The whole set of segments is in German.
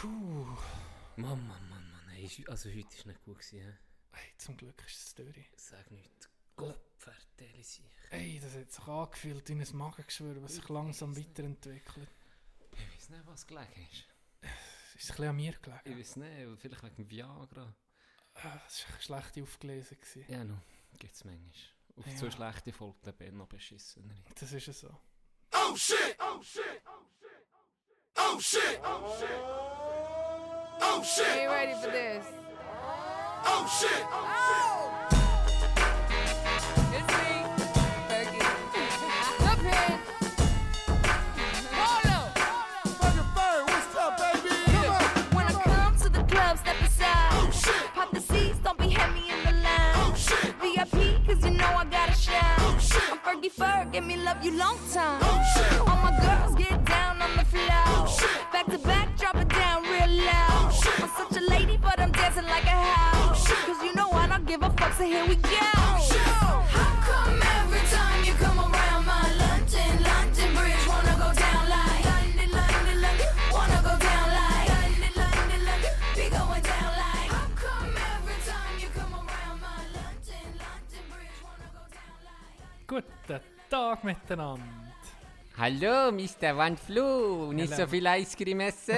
Puh. Mann, Mann, Mann, Mann. Ist- also heute war nicht gut. Gewesen? Hey, zum Glück ist es durch. Sag nicht. Gott, vertelle sich. Ey, das hat sich angefühlt wie ein Magengeschwür, was sich langsam weiterentwickelt. Ich weiß nicht, was gelegen ist. Es ist ein bisschen an mir Ich gelegen. weiß nicht, vielleicht wegen Viagra. Ah, Das war schlecht aufgelesen. Gewesen. Ja, no, gibt es manchmal. Auf Ja. so schlechte folgt der Bär noch beschissener. Das ist es so. Oh shit! Oh shit! Oh shit! Oh shit! Oh shit! Are you ready for this? Oh shit! Oh! It's me, Fergie. Up here. Polo. what's up, baby? When I come to the club, step aside. Oh shit! Pop the seats, don't be heavy in the line. Oh shit! VIP, cause you know I gotta shine. Oh shit! I'm Fergie Ferg, give me love you long time. Oh shit! All my girls on the floor. shit. Back to back, drop it down real loud. shit. I'm such a lady, but I'm dancing like a house. shit. Cause you know I don't give a fuck, so here we go. shit. How come every time you come around my London, London Bridge wanna go down like London, London, London, wanna go down like London, London, London, be going down like How come every time you come around my London, London Bridge wanna go down like Guten Tag miteinander. Hallo, Mr. Van Flu. Nicht Hallo. so viel Eiscreme essen.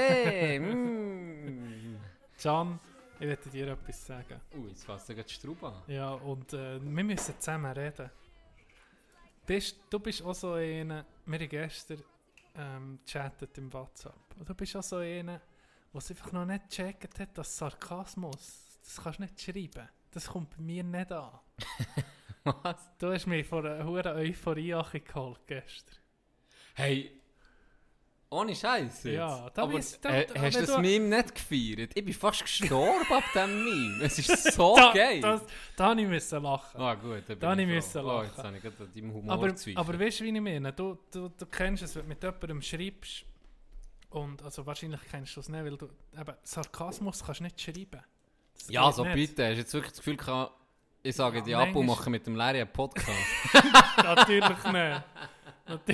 mm. Can, ich werde dir etwas sagen. Ui, jetzt fasst du gerade die Straube an. Ja, und äh, wir müssen zusammen reden. Bist, du bist auch so einer, wir haben gestern ähm, chattet im WhatsApp. Und du bist auch so einer, der es einfach noch nicht gecheckt hat, dass Sarkasmus, das kannst du nicht schreiben. Das kommt bei mir nicht an. Was? Du hast mich vor einer hohen Euphorie geholt gestern. Hey, ohne Scheiß. jetzt. Ja, da aber weiss- da- äh, da- hast du das du- Meme nicht gefeiert? Ich bin fast gestorben ab dem Meme. Es ist so da, geil. Das, da habe ich müssen lachen. Ah gut, Da habe ich froh. müssen Oh, lachen. jetzt habe ich gerade deinem Humor Aber, gezweifelt. aber weißt du, wie ich meine? Du, du, du kennst es, wenn du mit jemandem schreibst. Und also wahrscheinlich kennst du es nicht, weil du eben Sarkasmus kannst du nicht schreiben. Das Ja, so nicht. bitte. Hast du jetzt wirklich das Gefühl gehabt, ich sage Ja, die ab und mache mit dem Larry einen Podcast? Natürlich nicht.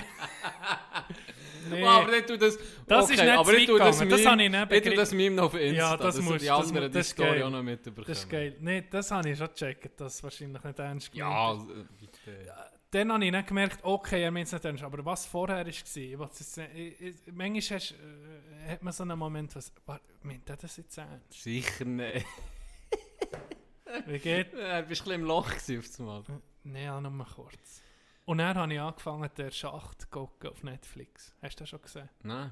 Nee. aber nicht du das... Das okay, ist nicht aber ich tue das gegangen. Das Meme, habe ich nicht ich begriffen. das Meme noch auf Insta, Ja, das dass musst- die das anderen die das ist Story geil. auch noch mitbekommen. das ist geil. Nee, das habe ich schon gecheckt, dass es wahrscheinlich nicht ernst Ja, ist. äh, bitte. Dann habe ich nicht gemerkt, okay, er meint es nicht ernst. Aber was vorher war, ich ich- ich- manchmal hast, äh, hat man so einen Moment, was, meint er das jetzt ernst? Sicher nicht. Wie geht Ja, Du bist ein bisschen im Loch auf das Mal. Nein, nur mal kurz. Und dann habe ich angefangen, der Schacht zu gucken auf Netflix. Hast du das schon gesehen? Nein,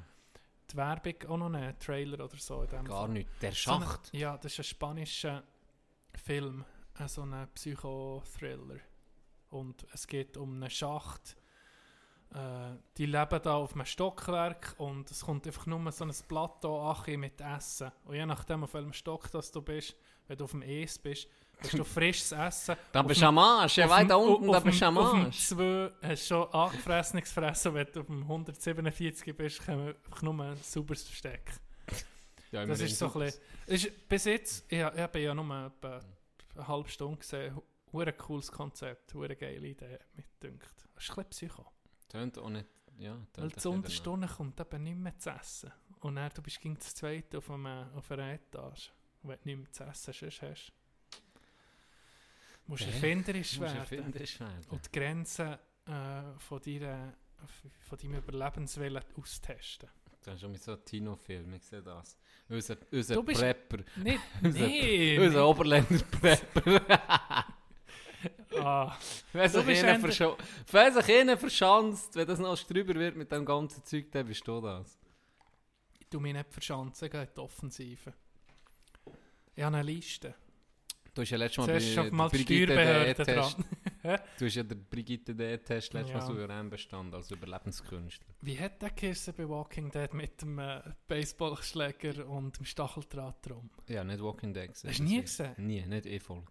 Die Werbung auch noch nicht, Trailer oder so. In dem gar Fall. nicht. Der So eine- Schacht. ja, das ist ein spanischer Film, äh, so ein Psychothriller. Und es geht um einen Schacht. Äh, die leben da auf einem Stockwerk und es kommt einfach nur so ein Plateau mit Essen. Und je nachdem, auf welchem Stock das du bist, wenn du auf dem Es bist, hast du frisches Essen. Da bist du am Arsch. Ja, weiter unten, da bist du am Auf dem Arsch. 2 hast du schon angefressenes Fressen, wenn du auf dem 147 bist, kommen nur ein sauberes Versteck. Ja, Das ist so ein bisschen, ist, bis jetzt, ich, ich habe ja nur etwa eine halbe Stunde gesehen, hure cooles Konzept, hure geile Idee, hat mich gedünkt. Das ist ein bisschen Psycho. Tönt auch nicht... Ja, Weil ein bisschen Unterstunde kommt eben nicht mehr zu essen. Und dann, du bist gegen das zweite auf, einem, auf einer Etage. Wenn du nicht mehr zu essen sonst hast, musst erfinderisch werden. Musst erfinderisch werden. Und die Grenzen äh, von, deiner, von deinem Überlebenswillen austesten. Du hast schon mit so einem Tino-Film, ich sehe das. Unser, unser Prepper. Nicht, Unser- nee, Unser nee. Oberländer Prepper. Ah, Wenn sich einer Ende- verscho- wenn sich einer verschanzt, wenn das noch drüber wird mit dem ganzen Zeug, dann bist du das. ich tue mich nicht verschanzen, in die Offensive. Ich habe eine Liste. Du hast ja letztes Mal Zuerst bei mal die Brigitte dran. Du hast ja den Brigitte D-Test letztes Ja. Mal souverän bestanden als Überlebenskünstler. Wie hat der Kirsten bei Walking Dead mit dem äh, Baseballschläger und dem Stacheldraht drum? Ja, nicht Walking Dead gesehen. Hast du nie gesehen? Nie, nicht E-Folge.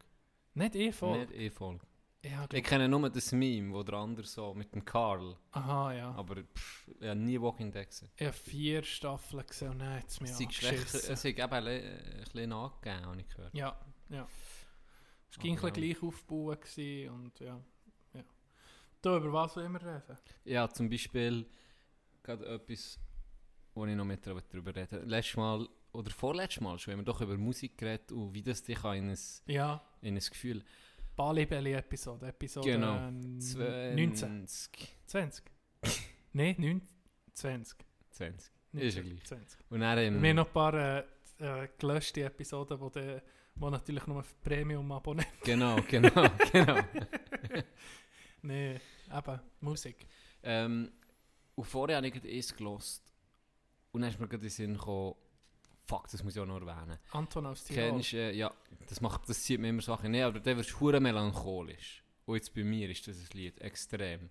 Nicht voll. Nicht E-Folge. Ja, Ich kenne nur das Meme, wo der andere so mit dem Karl. Aha, ja. Aber pff, ich habe nie Walking Dead gesehen. Ich habe vier Staffeln gesehen und dann hat es mich Es angeschissen. es ist eben ein bisschen angegeben, habe ich gehört. Ja, ja. Es ging ein bisschen gleich aufbauen und ja. ja. Du, über was wollen wir reden? Ja, zum Beispiel gerade etwas wo ich noch mit darüber rede. Letztes Mal, oder vorletztes Mal schon, haben wir doch über Musik geredet und wie das dich in ein, Ja, in ein Gefühl... Bali Belly Episode. Episode Genau. ähm, 19. 20. 20. Nein, 9, 20. 20. Nicht Ist ja gleich. 20. Und dann... Wir Ähm, haben noch ein paar äh, äh, gelöschte Episoden, wo, de, wo natürlich nur für Premium-Abonnenten. genau, genau, genau. Nein, eben, Musik. Ähm, und vorher habe ich gerade eins gelost. Und dann ist mir gerade in den Sinn gekommen, fuck, das muss ich auch noch erwähnen. Anton aus Tirol. Kennst äh, ja, das macht, das zieht mir immer Sachen. Nee, aber der wird hure melancholisch. Und jetzt bei mir ist das ein Lied extrem.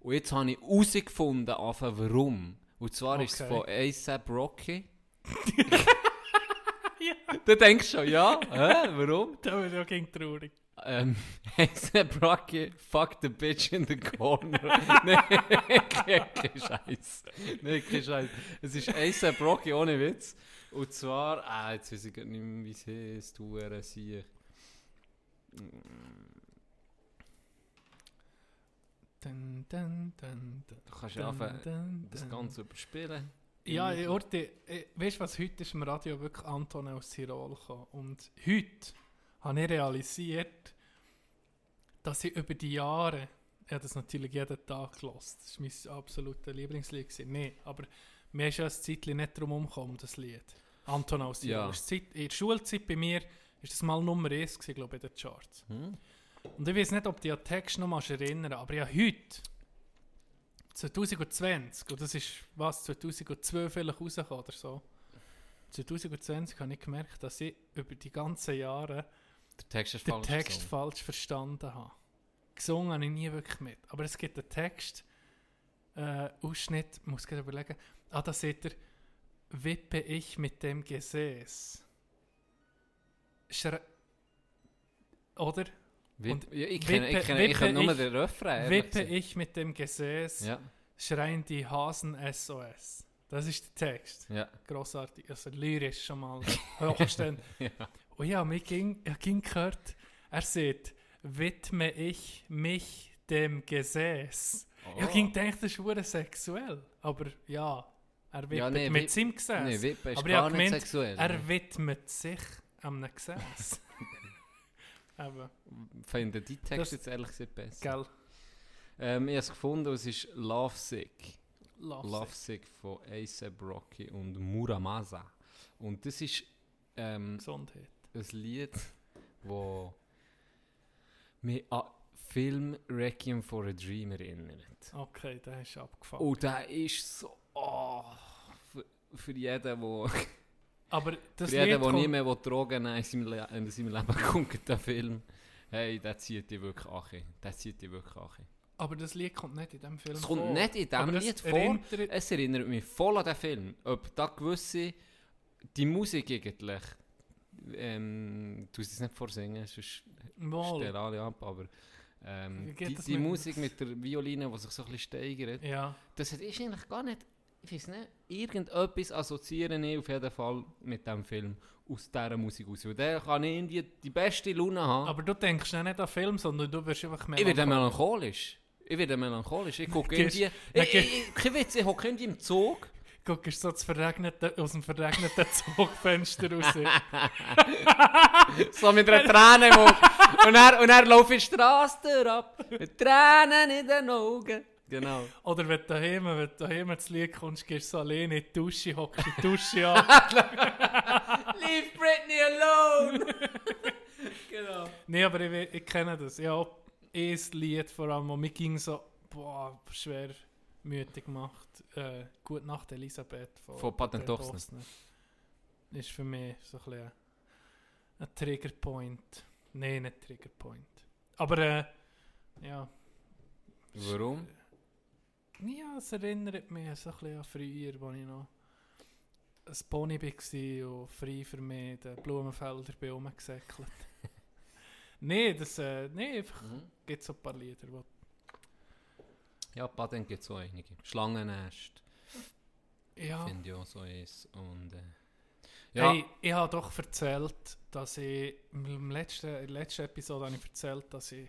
Und jetzt habe ich herausgefunden, warum. Und zwar ist es Okay. von A$AP Rocky. Du denkst schon, ja, hä, warum? Da wird ja gegen traurig. Ähm, A$AP Rocky, fuck the bitch in the corner. Nein, kein Scheiß. Nein, kein Scheiß. Es ist A$AP Rocky ohne Witz. Und zwar, ah, jetzt weiß ich gar nicht mehr, wie es heißt, du sie. Dun, dun, dun, dun, Du kannst ja dun, anfangen, das. Ganze überspielen. Ja, ich Orte, äh, weißt du was, heute ist im Radio wirklich Anton aus Tirol gekommen. Und heute habe ich realisiert, dass ich über die Jahre, ich habe das natürlich jeden Tag gelost. Das war mein absolutes Lieblingslied. gewesen. Nee, aber mir ist ja ein Zeitchen nicht drum umgekommen, um das Lied. Anton aus Tirol. Ja. Zeit, in der Schulzeit bei mir ist das mal Nummer 1 gewesen, glaube ich, in den Charts. Hm? Und ich weiß nicht, ob du dich an den Text noch mal erinnern aber ja heute, 2020, und das ist was, 2012 vielleicht rausgekommen oder so. 2020 habe ich gemerkt, dass ich über die ganzen Jahre Der Text den falsch. Text falsch verstanden habe. Gesungen habe ich nie wirklich mit. Aber es gibt einen Text, äh, Ausschnitt, ich muss gerade überlegen. Ah, da seht ihr, wippe ich mit dem Gesäß. Schre Oder? Und ja, ich kenne, ich ich nur ich- den Refrain. Wippe ich mit dem Gesäß, Ja, schreien die Hasen SOS. Das ist der Text. ja, Grossartig. Also lyrisch schon mal hochstehend. ja. Und ja, mir ging, ich ging gehört, er sagt, widme ich mich dem Gesäß. Ich Oh. ging gedacht, das ist sexuell. Aber ja, er widmet Ja, nee, mit seinem Gesäß. Nee, Aber gar nicht gemeint, sexuell. er widmet sich am Gesäß. Eben, Ich finde die Text Das- jetzt ehrlich gesagt besser. gell? Ähm, ich habe es gefunden, es ist Love Sick. Love, Love Sick von A$AP Rocky und Muramasa. Und das ist ähm, Gesundheit. ein Lied, wo mich an Film Requiem for a Dream erinnert. Okay, der ist abgefahren. Und der ist so... Oh, für, für jeden, der Aber das für jeden, der nie kommt, mehr Drogen nehmen in seinem, Le in seinem Leben guckt, der Film, hey, der zieht dich wirklich an. Der zieht dich wirklich an. aber das Lied kommt nicht in dem Film Es kommt vor. nicht in diesem Lied vor. erinnert- Es erinnert mich voll an den Film. Ob da gewisse... Die Musik eigentlich... Ähm, du es nicht vorsingen, sonst Mal. stellen alle ab, aber... Ähm, die die Musik mit der Violine, die sich so ein bisschen steigert, Ja, das ist eigentlich gar nicht... Ich weiß nicht, irgendetwas assoziieren ich auf jeden Fall mit dem Film aus dieser Musik aus. Weil der kann ich irgendwie die beste Laune haben. aber du denkst ja nicht an Film, sondern du wirst einfach ich werde melancholisch. Ich werde melancholisch. Ich gucke irgendwie... Ich, kein Witz, ich hocke irgendwie im Zug... Guckst so verregnete, aus dem verregneten Zugfenster raus. So mit einer Träne im Auge. Und er, und er läuft die Straße ab. Mit Tränen in den Augen. Genau. Oder wenn du daheim, wenn du daheim zu Lied kommst, gehst du so alleine in die Dusche, hockst die Dusche an. Leave Britney alone! genau. nee, aber ich, ich kenne das. Ja, ein Lied vor allem, wo mir ging so, boah, schwer mütig gemacht. Äh, Gute Nacht, Elisabeth. Von, Von Patent. Ist für mich so ein bisschen ein Triggerpoint. Nein, nicht Triggerpoint. Aber äh, ja. Warum? Ja, es erinnert mich so ein bisschen an früher, als ich noch ein Pony war und frei für mich den Blumenfelder bin rumgesäckelt. Nein, das, äh, nee, einfach Mhm. gibt so ein paar Lieder, wo Ja, Patent gibt es so einige. Schlangennest ja, finde ich auch so eins. Und, äh, ja, Hey, ich habe doch erzählt, dass ich im letzten, in der letzten Episode habe ich erzählt, dass ich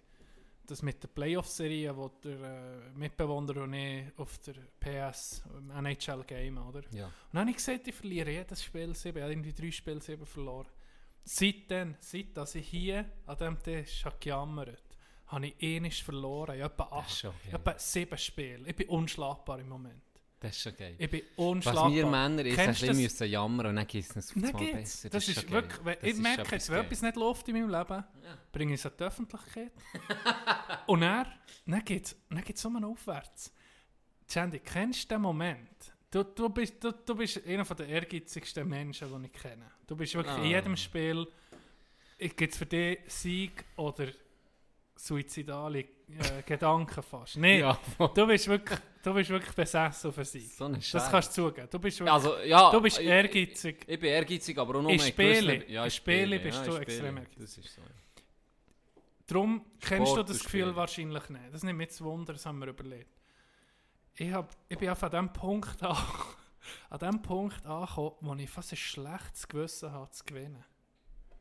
das mit der Playoff-Serie, wo der äh, Mitbewohner und ich auf der PS, im NHL game, oder? Ja. Und dann habe ich gesehen, ich verliere jedes Spiel 7. Ich habe irgendwie drei Spiele 7 verloren. Seitdem, seit dass ich hier an diesem Tisch habe gejammert habe ich ähnlich verloren. Ich habe etwa, acht, habe etwa sieben Spiele. Ich bin unschlagbar im Moment. Das ist schon geil. Ich bin Was unschlagbar. wir Männer ist, ein Kennst du bisschen das? müssen jammern und dann geht es uns geht's. besser. Das, ist schon geil. wirklich, wenn, Das ich ist merke jetzt, wenn geil. etwas nicht läuft in meinem Leben, bringe ich es an die Öffentlichkeit. und dann, dann geht es dann geht's aufwärts. Chandy, kennst du den Moment? Du, du, bist, du, du bist einer der ehrgeizigsten Menschen, die ich kenne. Du bist wirklich in Ah. jedem Spiel, gibt es für dich Sieg oder suizidale äh, Gedanken fast. Nein, Ja, du, bist wirklich, du bist wirklich besessen auf einen Sieg. so eine Das kannst du zugeben. Du bist, wirklich, Also, ja, du bist ich- ehrgeizig. Ich, ich bin ehrgeizig, aber auch nur In Spielen- Ja, Spielen bist ja, du extrem ehrgeizig. Das ist so. Darum kennst du Sport das und Gefühl Spielen. wahrscheinlich nicht. Das nimmt mich zu Wunder, das haben wir überlegt. Ich, hab, ich bin einfach an dem Punkt an, an dem Punkt angekommen, wo ich fast ein schlechtes Gewissen habe, zu gewinnen.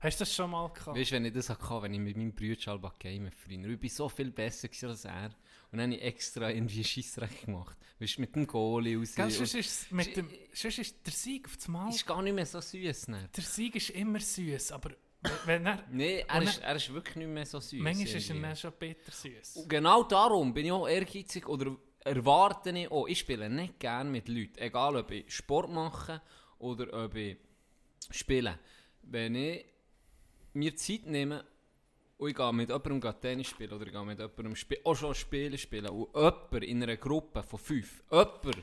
Hast du das schon mal gehabt? Weißt du, wenn ich das hatte, wenn ich mit meinem Bruder Alba game früher, ich war so viel besser als er. Und dann habe ich extra irgendwie Scheissrecht gemacht. Weißt du, mit dem Goalie raus. Gell, sonst ist, mit dem, sonst ist der Sieg auf das Mal. ist gar nicht mehr so süß. Ne? Der Sieg ist immer süß, aber wenn er, Nein, er ist, er ist wirklich nicht mehr so süß. manchmal ist er dann schon bitter süß. Und genau darum bin ich auch ehrgeizig oder erwarte ich auch, ich spiele nicht gerne mit Leuten, egal ob ich Sport mache oder ob ich spiele. Wenn ich mir Zeit nehme und ich gehe mit jemandem Tennis spielen oder ich gehe mit jemandem spi auch schon Spiele spielen und jemand in einer Gruppe von fünf, jemand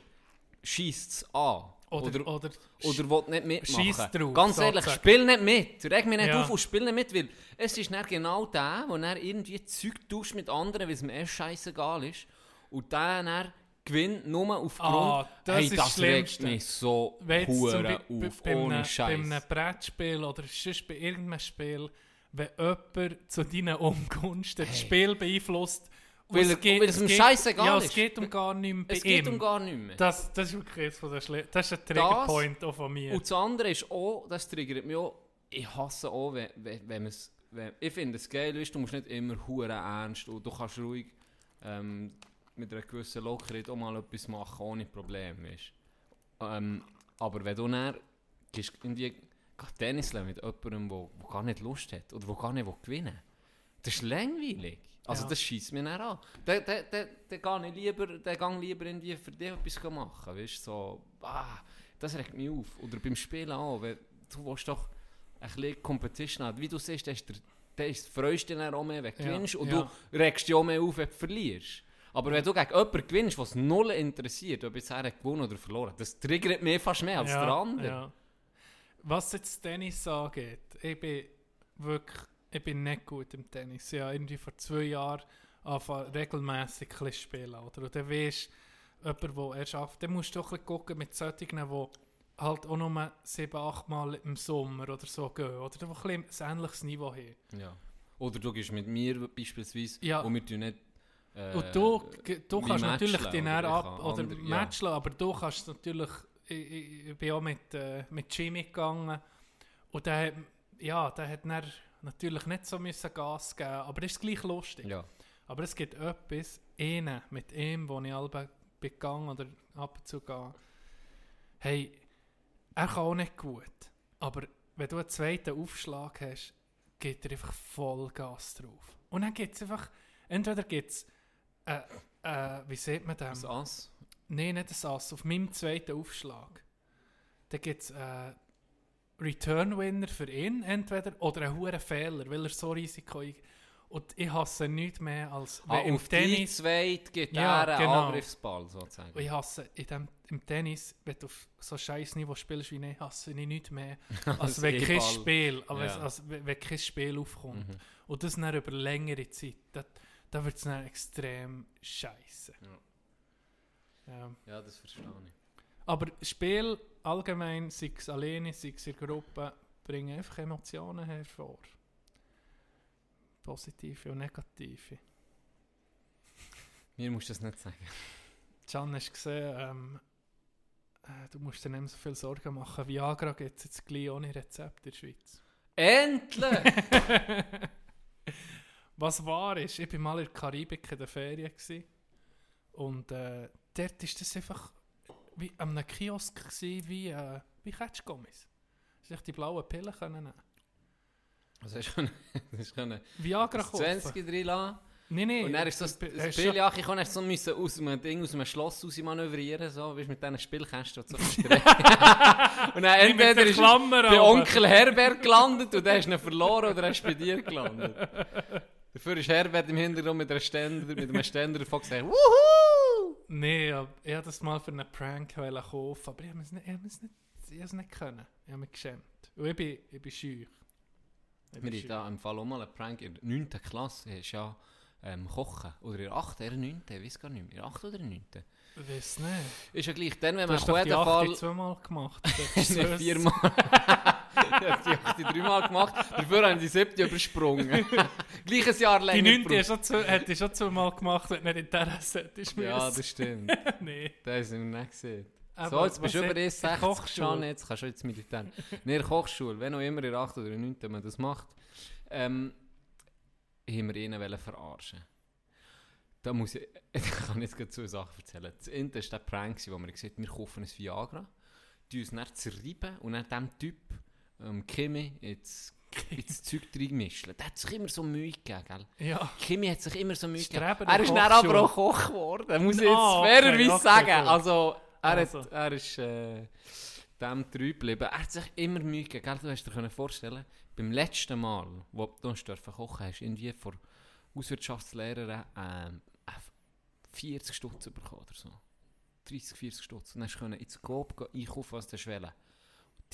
schießt es an Oder, oder, oder, oder will nicht mitmachen. Drauf, Ganz ehrlich, sozusagen. spiel nicht mit. Reg mich nicht Ja. auf und spiel nicht mit, weil es ist dann genau der, der irgendwie Zeug tauscht mit anderen, weil es mir erst scheißegal ist. Und der dann gewinnt nur aufgrund, Ah, das hey, ist das regt mich so hure auf, bei, ohne einem, bei Scheiß. einem Brettspiel oder sonst bei irgendeinem Spiel, wenn jemand zu deinen Ungunsten das Spiel beeinflusst, Weil er- weil es ihm geht- scheissegal ja, ist. es geht um gar nichts es geht ihm. um gar nichts mehr. das, das ist wirklich eines von der Schle Das ist ein Triggerpoint auch von mir. Und das andere ist auch, das triggert mich auch, ich hasse auch, wenn, wenn, wenn man es, wenn, ich finde es geil, weißt, du musst nicht immer hure ernst und du kannst ruhig ähm, mit einer gewissen Lockerheit auch mal etwas machen, ohne Probleme, weißt. Ähm, aber wenn du dann gehst irgendwie gehst Tennis mit jemandem, der, der gar nicht Lust hat oder der gar nicht will gewinnen das ist langweilig. Also Ja. das schießt mir dann an. Dann dann- dann- dann gehe ich lieber, dann gehe lieber irgendwie für dich etwas machen, weißt so, ah, das regt mich auf. Oder beim Spielen auch, weil du willst doch ein bisschen Competition haben. Wie du siehst, da ist der, da ist, freust du dich auch mehr, wenn du Ja, gewinnst und ja. du regst dich auch mehr auf, wenn du verlierst. Aber wenn du gegen jemanden gewinnst, was null interessiert, ob jetzt er gewonnen oder verloren, das triggert mich fast mehr als der andere. ja. Was jetzt Tennis angeht, ich bin wirklich ich bin nicht gut im Tennis. Ja, irgendwie vor zwei Jahren angefangen regelmässig bisschen spielen. Oder? Und dann weisst jemand, der er schafft, dann musst du doch ein bisschen gucken mit solchen, die halt auch nur sieben, acht Mal im Sommer oder so gehen. Oder die ein ähnliches Niveau haben. Ja. Oder du gehst mit mir beispielsweise Ja. und wir tun nicht. Äh, Und du, du kannst natürlich den ab oder andere- ja. matchen, aber du kannst natürlich. Ich, ich, bin auch mit, äh, mit Jimmy gegangen und der, ja, der hat dann natürlich nicht so müssen Gas geben, aber es ist gleich lustig. Ja. Aber es gibt etwas, einen mit ihm, wo ich alle bin gegangen oder ab und zu gehe. Hey, er kann auch nicht gut, aber wenn du einen zweiten Aufschlag hast, geht er einfach voll Gas drauf. Und dann gibt es einfach, entweder gibt es, äh, äh, wie sieht man das? Das Ass. Nein, nicht das Ass, auf meinem zweiten Aufschlag. Da gibt es äh, Return-Winner für ihn, entweder, oder einen hohen Fehler, weil er so Risiko Und ich hasse nichts mehr als Ah, im auf die Tennis. zweit gibt Ja, er einen genau. Angriffsball sozusagen. Und ich hasse in dem, im Tennis, wenn du auf so scheiß Niveau spielst wie ich, hasse ich nichts mehr, als Als wenn kein. Spiel, aber Ja. als, wenn wenn kein Spiel aufkommt. Mhm. Und das dann über längere Zeit, das, da wird es dann extrem scheiße. Ja. Ja, das verstehe ich. Aber Spiel allgemein, sei es alleine, sei es in der Gruppe, bringen einfach Emotionen hervor. Positive und negative. Mir musst du das nicht sagen. Can, hast du gesehen, ähm, äh, du musst dir nicht mehr so viel Sorgen machen. Viagra gibt es jetzt gleich ohne Rezept in der Schweiz. Endlich! Was wahr ist, ich war mal in der Karibik in der Ferien gewesen, und äh, dort ist das einfach wie an einem Kiosk gewesen, wie, äh, wie Ketschgummis. Sich die blauen Pillen können nehmen. Also hast du können- du Viagra kaufen. 20 drin lassen. Nein, nein. Und dann ist das, Hast das du- Billjach, ich konnte so müssen aus einem Ding, aus einem Schloss raus manövrieren, so, weißt, mit diesen Spielkästen, die du so. Und dann entweder der ist bei. Onkel Herbert gelandet und dann hast du ihn verloren oder er ist bei dir gelandet. Dafür ist Herbert im Hintergrund mit, einer Ständer, mit einem Ständer davon gesagt, Wuhu! Nein, ich wollte das mal für einen Prank kaufen, aber ich habe es nicht, ich habe es nicht, ich habe es nicht können. Ich habe mich geschämt. Und ich bin, ich bin schüch. Ich bin Wir schüch. hatten im Fall auch mal einen Prank in der 9. Klasse, ist ja ähm, Kochen. Oder in der 8. oder 9. Ich weiß gar nicht mehr. In der 8. oder 9. Ich weiß nicht. Ist ja gleich dann, wenn Du man hast auf doch die jeden 8 Fall... zweimal gemacht. Viermal. ich habe die 8 dreimal gemacht, dafür haben die 7 übersprungen. Gleiches Jahr Die länger 9 hast du schon zwei- hätte ich schon zweimal gemacht, wenn du nicht Interesse hättest. Ja, das stimmt. Nein. Das haben wir nicht gesehen. Aber so, jetzt bist du über hat- 60 Kochschule? schon, jetzt kannst du jetzt Militär. In der Kochschule, wenn auch immer in der 8 oder 9. man das macht, ähm, haben wir ihn wollen verarschen. Da muss ich, ich kann jetzt gerade zwei Sachen erzählen. Das eine war der Prank, wo wir gesagt haben, wir kaufen ein Viagra, die uns dann zerreiben und dann dem Typ, ähm, Kimi, ins, ins Zeug reinmischen. Der hat sich immer so Mühe gegeben, gell? Ja. Kimi hat sich immer so Mühe gegeben. Er der ist dann aber auch Koch geworden, muss ich jetzt okay, fairerweise okay, sagen. gut. Also, er, Also. Hat, er ist äh, dem treu geblieben. Er hat sich immer Mühe gegeben. Gell? Du hast dir vorstellen, beim letzten Mal, wo du uns kochen hast, irgendwie vor Hauswirtschaftslehrerin ähm, äh, 40 Stutz bekommen oder so. 30, 40 Stutz. Und dann hast du ins Coop einkaufen, was du willst.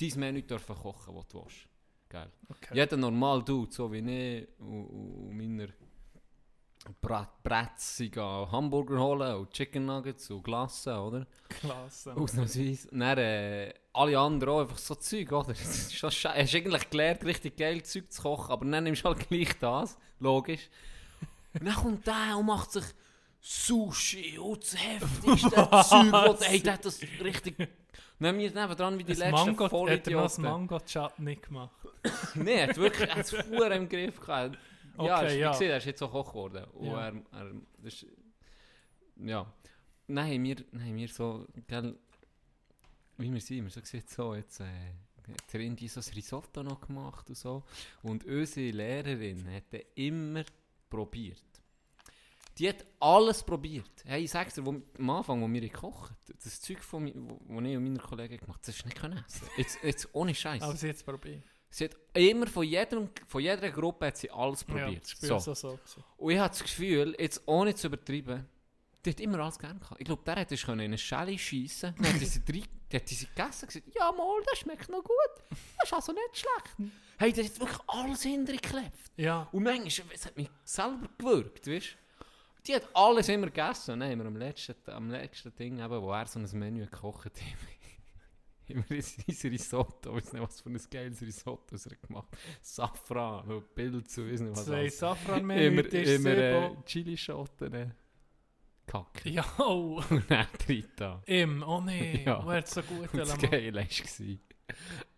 Dein Menü dürfen kochen, was du willst. Geil. Okay. Jeder normal Dude, so wie ich und, und meiner Bratzi gehen Hamburger holen und Chicken Nuggets und Glassen, oder? Klasse. Ausnahmsweise. Dann äh, alle anderen auch einfach so Zeug, oder? Ist schon sche- Hast eigentlich gelernt, richtig geil Zeug zu kochen, aber dann nimmst du halt gleich das, logisch. Und dann kommt der und macht sich Sushi und das heftigste Zeug, und ey, der hat das richtig... Haben wir nebendran wie die letzten Mango, hat er das Vollidioten. Mango-Chutney gemacht? Nein, er hat wirklich er verdammt im Griff gehabt. Ja, Okay, ja. gesehen, er ist jetzt auch Koch geworden. Und Ja. er, er, ist, ja. Nein, wir, nein, wir so, gell, wie wir sind, wir so gesagt, so, jetzt, äh, hat der Indi so ein Risotto noch gemacht und so. Und unsere Lehrerin hat dann immer probiert. Die hat alles probiert. Hey, ich sag's dir, wo, am Anfang, wo wir gekocht das Zeug, von, mi- wo, wo ich und meine Kollegen gemacht haben, das hast du nicht können essen. Jetzt, jetzt ohne Scheiß. Aber sie jetzt probiert. Sie hat immer von, jedem, von jeder Gruppe hat sie alles Ja, probiert. das so. so. so, so. Und ich habe das Gefühl, jetzt ohne zu übertreiben, die hat immer alles gerne gehabt. Ich glaube, der hätte es können in eine Schelle schiessen Dann hat sie, drei, hat sie gegessen und gesagt, ja mal, das schmeckt noch gut. Das ist also nicht schlecht. Hey, der hat wirklich alles hintergeklebt. Ja. Und manchmal, es hat mich selber gewürgt, weißt du? Die hat alles immer gegessen. Und dann haben wir am letzten, am letzten Ding, eben, wo er so ein Menü gekocht hat, wir sein Risotto, ich weiß nicht, was für ein geiles Risotto er hat gemacht Safran, und Pilze, ich weiß nicht was Zwei. Safranmenü, Immer, immer äh. Chilischoten äh, kacken. Ja, oh. Und dann drin da. Im, oh nee, Ja. wo hat so gut Und das? Geile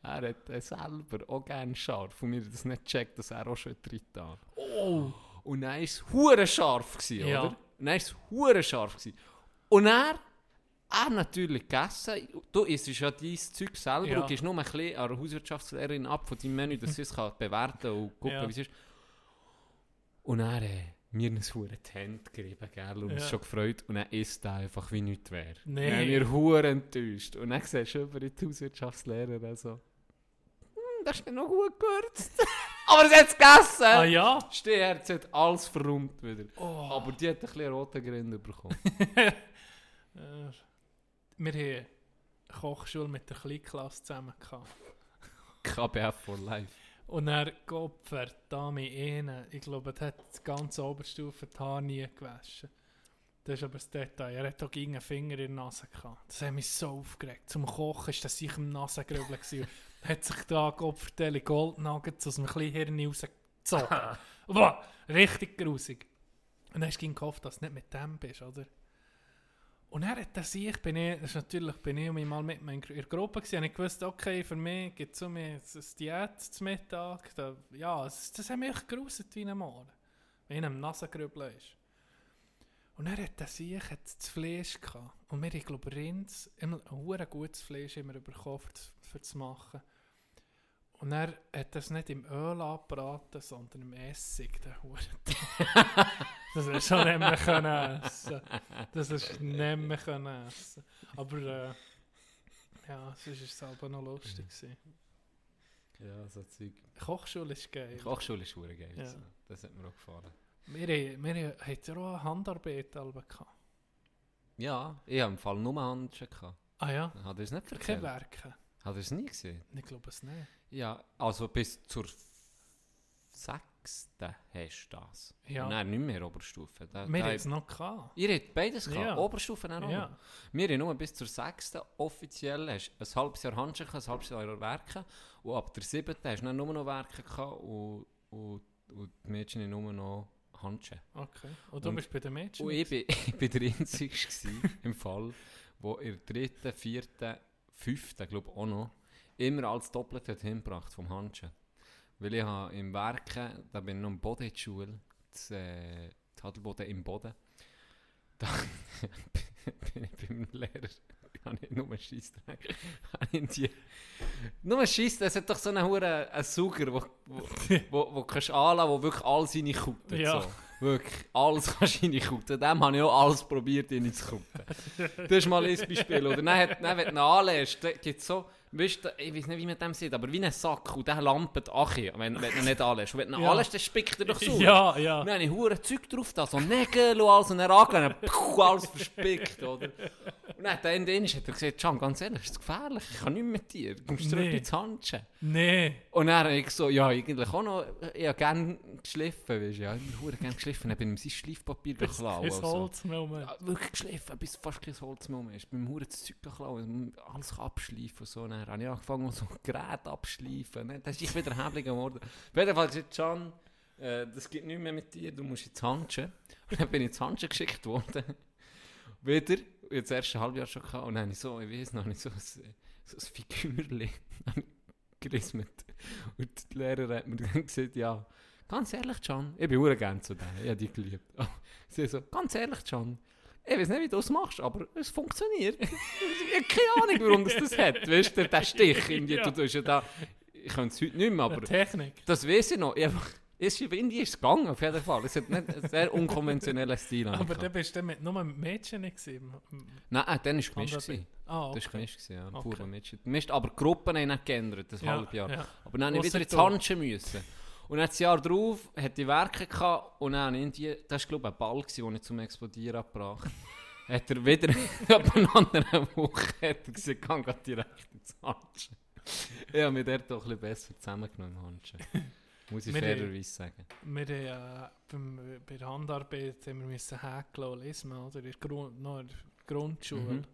war, er hat äh, selber auch gerne scharf und mir das nicht gecheckt, dass er auch schon drin da. Oh. Und dann war es hure scharf, gewesen, Ja. oder? Und dann war es hure scharf. Gewesen. Und er, er natürlich gegessen. Du isst ja dein Zeug selber Ja. und gibst nur ein bisschen an der Hauswirtschaftslehrerin ab von deinem Menü, dass sie es kann bewerten und gucken, Ja. wie es ist. Und er äh, mir ein hure die Hände gerieben, gell, und Ja. schon gefreut. Und er isst da einfach wie nichts wäre. Nee. Dann haben wir hure enttäuscht. Und dann siehst du über die Hauswirtschaftslehrerin so, hm, das ist mir noch gut gewürzt. Aber sie hat es gegessen! Ah ja? Stehherz hat alles verrummt wieder. Oh. Aber die hat ein bisschen roten Grind bekommen. Äh, wir haben eine Kochschule mit der Kleinklasse zusammen gehabt. KBF for life. Und er Gott verdammt einen. Ich glaube, er hat die ganze Oberstufe die Haare nie gewaschen. Das ist aber das Detail. Er hat auch gegen einen Finger in der Nase gehabt. Das hat mich so aufgeregt. Zum Kochen war das sicher im Nasengrübel. Hat sich da Gott vertelle Goldnuggets aus einem kleinen Hirn rausgezogen. Boah, richtig grusig. Und dann hast du gehofft, dass du nicht mit dem bist, oder? Und er hat das ich, bin ich, das ist natürlich, bin ich mal mit in der Gruppe gewesen, und ich wusste, okay, für mich gibt es um ein Diät zum Mittag, da, ja, das, das hat mich echt geruset wie ein Morgen. wenn einer im Nasengrübeln ist. Und er hat das hat das Fleisch gehabt. Und wir haben, glaube ich, Rinds, immer ein gutes Fleisch immer bekommen, für, das- machen. Und er hat das nicht im Öl angebraten, sondern im Essig, der hure Das hast schon nicht mehr können essen. Das hast du nicht mehr können essen. Aber äh, ja, sonst war es selber noch lustig. gewesen. Ja, so Zeug. Kochschule ist geil. Kochschule ist geil. Ja. Das hat mir auch gefallen. Wir, wir hatten ja auch eine Handarbeit gehabt. Ja, ich habe im Fall nur Handschuhe gehabt. Ah ja? Hat er es nicht Keine erzählt? Werke? Hat er es nie gesehen? Ich glaube es nicht. Ja, also bis zur sechsten hast du das. Ja. Dann nicht mehr Oberstufe. Da, Wir haben es noch gehabt. Ihr habt beides gehabt, Ja. Oberstufe auch Ja. noch. Wir haben nur bis zur sechsten offiziell hast du ein halbes Jahr Handschuhe, ein halbes Jahr Werke. Und ab der siebten hast du dann nur noch Werke gehabt und, und, und die Mädchen nur noch Handschuhe. Okay. Und du Und- bist bei den Mädchen? Und ich bin, ich bin der Einzige im Fall, wo in der dritten, vierten, fünften, glaube ich auch noch, immer alles doppelt hat hingebracht vom Handschuh. Weil ich habe im Werken, da bin ich noch im Boden in der Schule, das, äh, das Hadelboden im Boden, da beim Lehrer, habe ich nur Scheissdreck. Habe ich die- Nur Scheiss, es hat doch so einen Huren, einen Sauger, wo, wo, wo, wo kannst anlassen, wo wirklich all seine kutten. Ja. So. Wirklich, alles kannst du reinkutten. Dem habe ich auch alles probiert, ihn zu kutten. Das ist mal ein Beispiel. Oder dann, hat, dann wenn du ihn anlässt, gibt es so, weißt du, ich weiß nicht, wie man dem sieht, aber wie ein Sack und der lampet Achi, wenn, wenn du nicht anlässt. Und wenn du Ja. anlässt, dann spickt er doch so. Ja, ja. Dann habe ich Zeug drauf, da, so Nägel und alles, und dann alles verspickt, oder? Und dann hat der Ende hat er gesagt, Can, ganz ehrlich, ist gefährlich, ich kann nicht mehr mit dir, du kommst zurück Nee. ins Handschuh. Nee. Und dann habe ich so, ja, eigentlich auch noch, ich habe gerne geschliffen, weißt du, ja, ich habe gerne geschliffen, dann bin ich ihm sein Schleifpapier Bis geklaut. ins also. Holz Moment. Ja, wirklich geschliffen, bis fast kein Holz mehr ist. Beim Huren das Zeug geklaut, alles abschleifen und so. Dann habe ich angefangen, so Geräte abschleifen. Dann ist ich wieder häblig geworden. Auf jeden Fall gesagt, Can, äh, das geht nicht mehr mit dir, du musst ins Handschuh. Und dann bin ich ins Handschuh geschickt worden. wieder, das erste Halbjahr schon gehabt, und dann habe ich so, ich weiß noch nicht, so ein, so ein Figürchen gerismet. Und die Lehrerin hat mir dann gesagt, ja, ganz ehrlich, Can, ich bin hure gerne zu denen, ich habe die geliebt. Sie so, ganz ehrlich, Can, ich weiß nicht, wie du es machst, aber es funktioniert. ich habe keine Ahnung, warum das das hat. Weißt du, der Stich, irgendwie, Ja. du tust ja da, ich kann es heute nicht mehr, aber Technik. das weiß ich noch. Ich einfach, ist, irgendwie ist es gegangen, auf jeden Fall. Es hat nicht einen sehr unkonventionellen Stil. Aber dann bist du mit, nur mit Mädchen nicht gewesen. Nein, äh, dann war es gemischt. Ah, Das war okay. gemischt, ja. Okay. Pure Mädchen. Gemischt, aber die Gruppen haben nicht geändert, das Ja, halbe Jahr. ja. Aber dann habe ich wieder ins du. Handschuh müssen. Und dann das Jahr drauf hatte ich Werke gehabt und dann ich irgendwie, das war glaube ich ein Ball, gewesen, den ich zum Explodieren gebracht habe. hat er wieder ab einer anderen Woche hat er gesagt, kann grad direkt ins Handschuh. Ich habe mich dort doch ein bisschen besser zusammengenommen im Handschuh. Muss ich fairerweise sagen. Wir haben, äh, beim, bei der Handarbeit haben wir müssen häkeln und lesen, oder? In Grund, noch in der Grundschule. Mhm.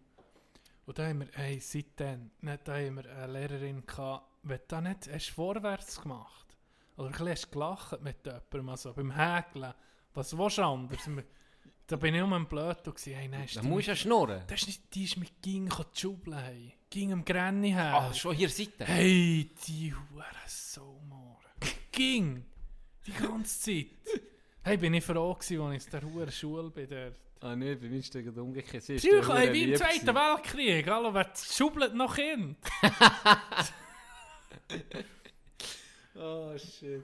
Und da haben wir, hey, seitdem, nicht, da haben wir eine Lehrerin gehabt, wenn du da nicht, hast vorwärts gemacht? Oder ein bisschen hast gelacht mit jemandem, also beim Häkeln. Was willst du anders? Da bin ich um ein Blöd und gesagt, hey, nein, Da musst du ja schnurren. Das ist nicht, die ist mit Ging die Schubeln hey. Ging am Granny her. Ah, schon hier Seite. Hey, die Hure Saumohren. Ging! Die ganze Zeit. Hey, bin ich froh gewesen, als ich in der Hure Schule bin. Dort. Ah nee, bei mir ist es umgekehrt. Sie Psycho, hey, wie im Zweiten. Weltkrieg. Hallo, wer schubelt noch Kind? Oh shit.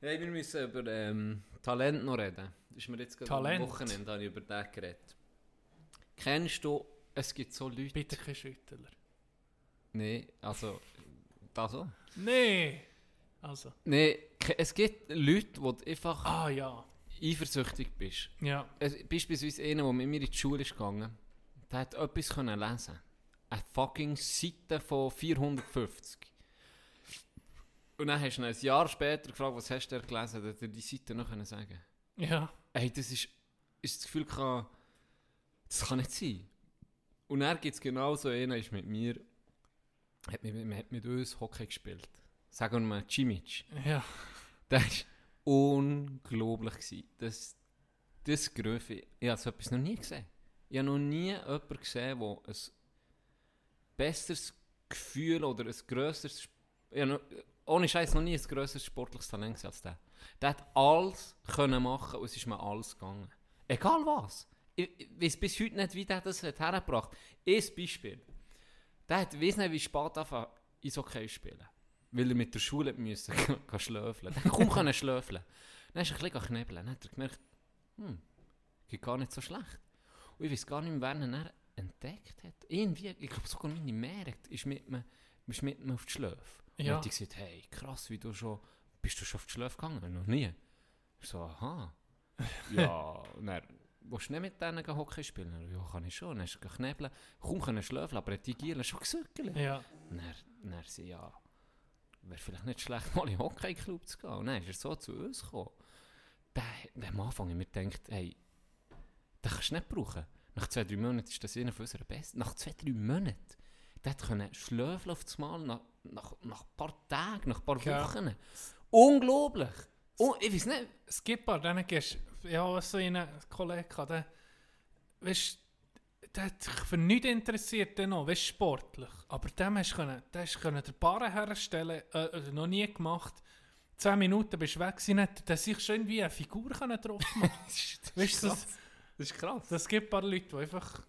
Hey, wir müssen über ähm, Talent noch reden. Das ist mir jetzt gerade Talent? am Wochenende habe ich über den geredet. Kennst du, es gibt so Leute... Bitte kein Schüttler. Nee, also... Das so? Nee! Also, ke- es gibt Leute, du einfach ah ja. eifersüchtig bist. Ja. Es, beispielsweise einer, der mit mir in die Schule ist gegangen, der hat etwas können lesen. Eine fucking Seite von 450. Und dann hast du ein Jahr später gefragt, was hast du gelesen, dass er die Seite noch können sagen Ja. Ey, das ist, ist das Gefühl, kann, das kann nicht sein. Und dann gibt es genauso einen, ist mit mir, hat mit, hat mit uns Hockey gespielt. Sagen wir mal Cimic. Ja. Das war unglaublich. Gewesen. Das, das Gröfe, ich habe so etwas noch nie gesehen. Ich habe noch nie jemanden gesehen, der ein besseres Gefühl oder ein grösseres ich noch, ohne Scheiß noch nie ein grösseres sportliches Talent gewesen als der. Der hat alles können machen und es ist mir alles gegangen. Egal was. Ich, ich weiß bis heute nicht, wie der das hat hergebracht. Ein Beispiel. Der hat, weiss nicht, wie spät anfangen, Eishockey zu spielen. Weil er mit der Schule müssen schlöfeln. Hat kaum können schlöfeln. Dann ist er ein bisschen knebeln. Dann hat er gemerkt, hm, geht gar nicht so schlecht. Und ich weiß gar nicht mehr, wer dann entdeckt hat. Irgendwie, ich glaube sogar meine Mähre ist mit mir, ist mit mir auf die Schläfe. Und Ja. dann hat die gesagt, hey, krass, wie du schon, bist du schon auf die Schläfe gegangen? Noch nie. Ich so, aha. ja, und dann, willst du nicht mit denen Hockey spielen? Er, Ja, kann ich schon. Dann ist er knebeln, kaum können schlafen, aber er die Giele schon gesückelt. Ja. Und dann, dann sie, ja, wäre vielleicht nicht schlecht, mal in den Hockey-Club zu gehen. Und dann ist er so zu uns gekommen. Der, der am Anfang haben wir gedacht, hey, den kannst du nicht brauchen. Nach zwei, drei Monaten ist das einer von unseren Besten. Nach zwei, drei Monaten. Der konnte schlafen auf das Mal nach, nach, nach ein paar Tagen, nach ein paar Ja. Wochen. Unglaublich. Oh, ich weiß nicht. Aber, dann gehst ja, so einen Kollegen, der, weißt, der hat sich für nichts interessiert, noch, weißt, sportlich. Aber dem hast du können, der hast du können den Barren herstellen, äh, oder noch nie gemacht. Zehn Minuten bist du weg gewesen, der sich schon irgendwie eine Figur können drauf machen Weißt du, das, Das ist krass. das gibt ein paar Leute, die einfach,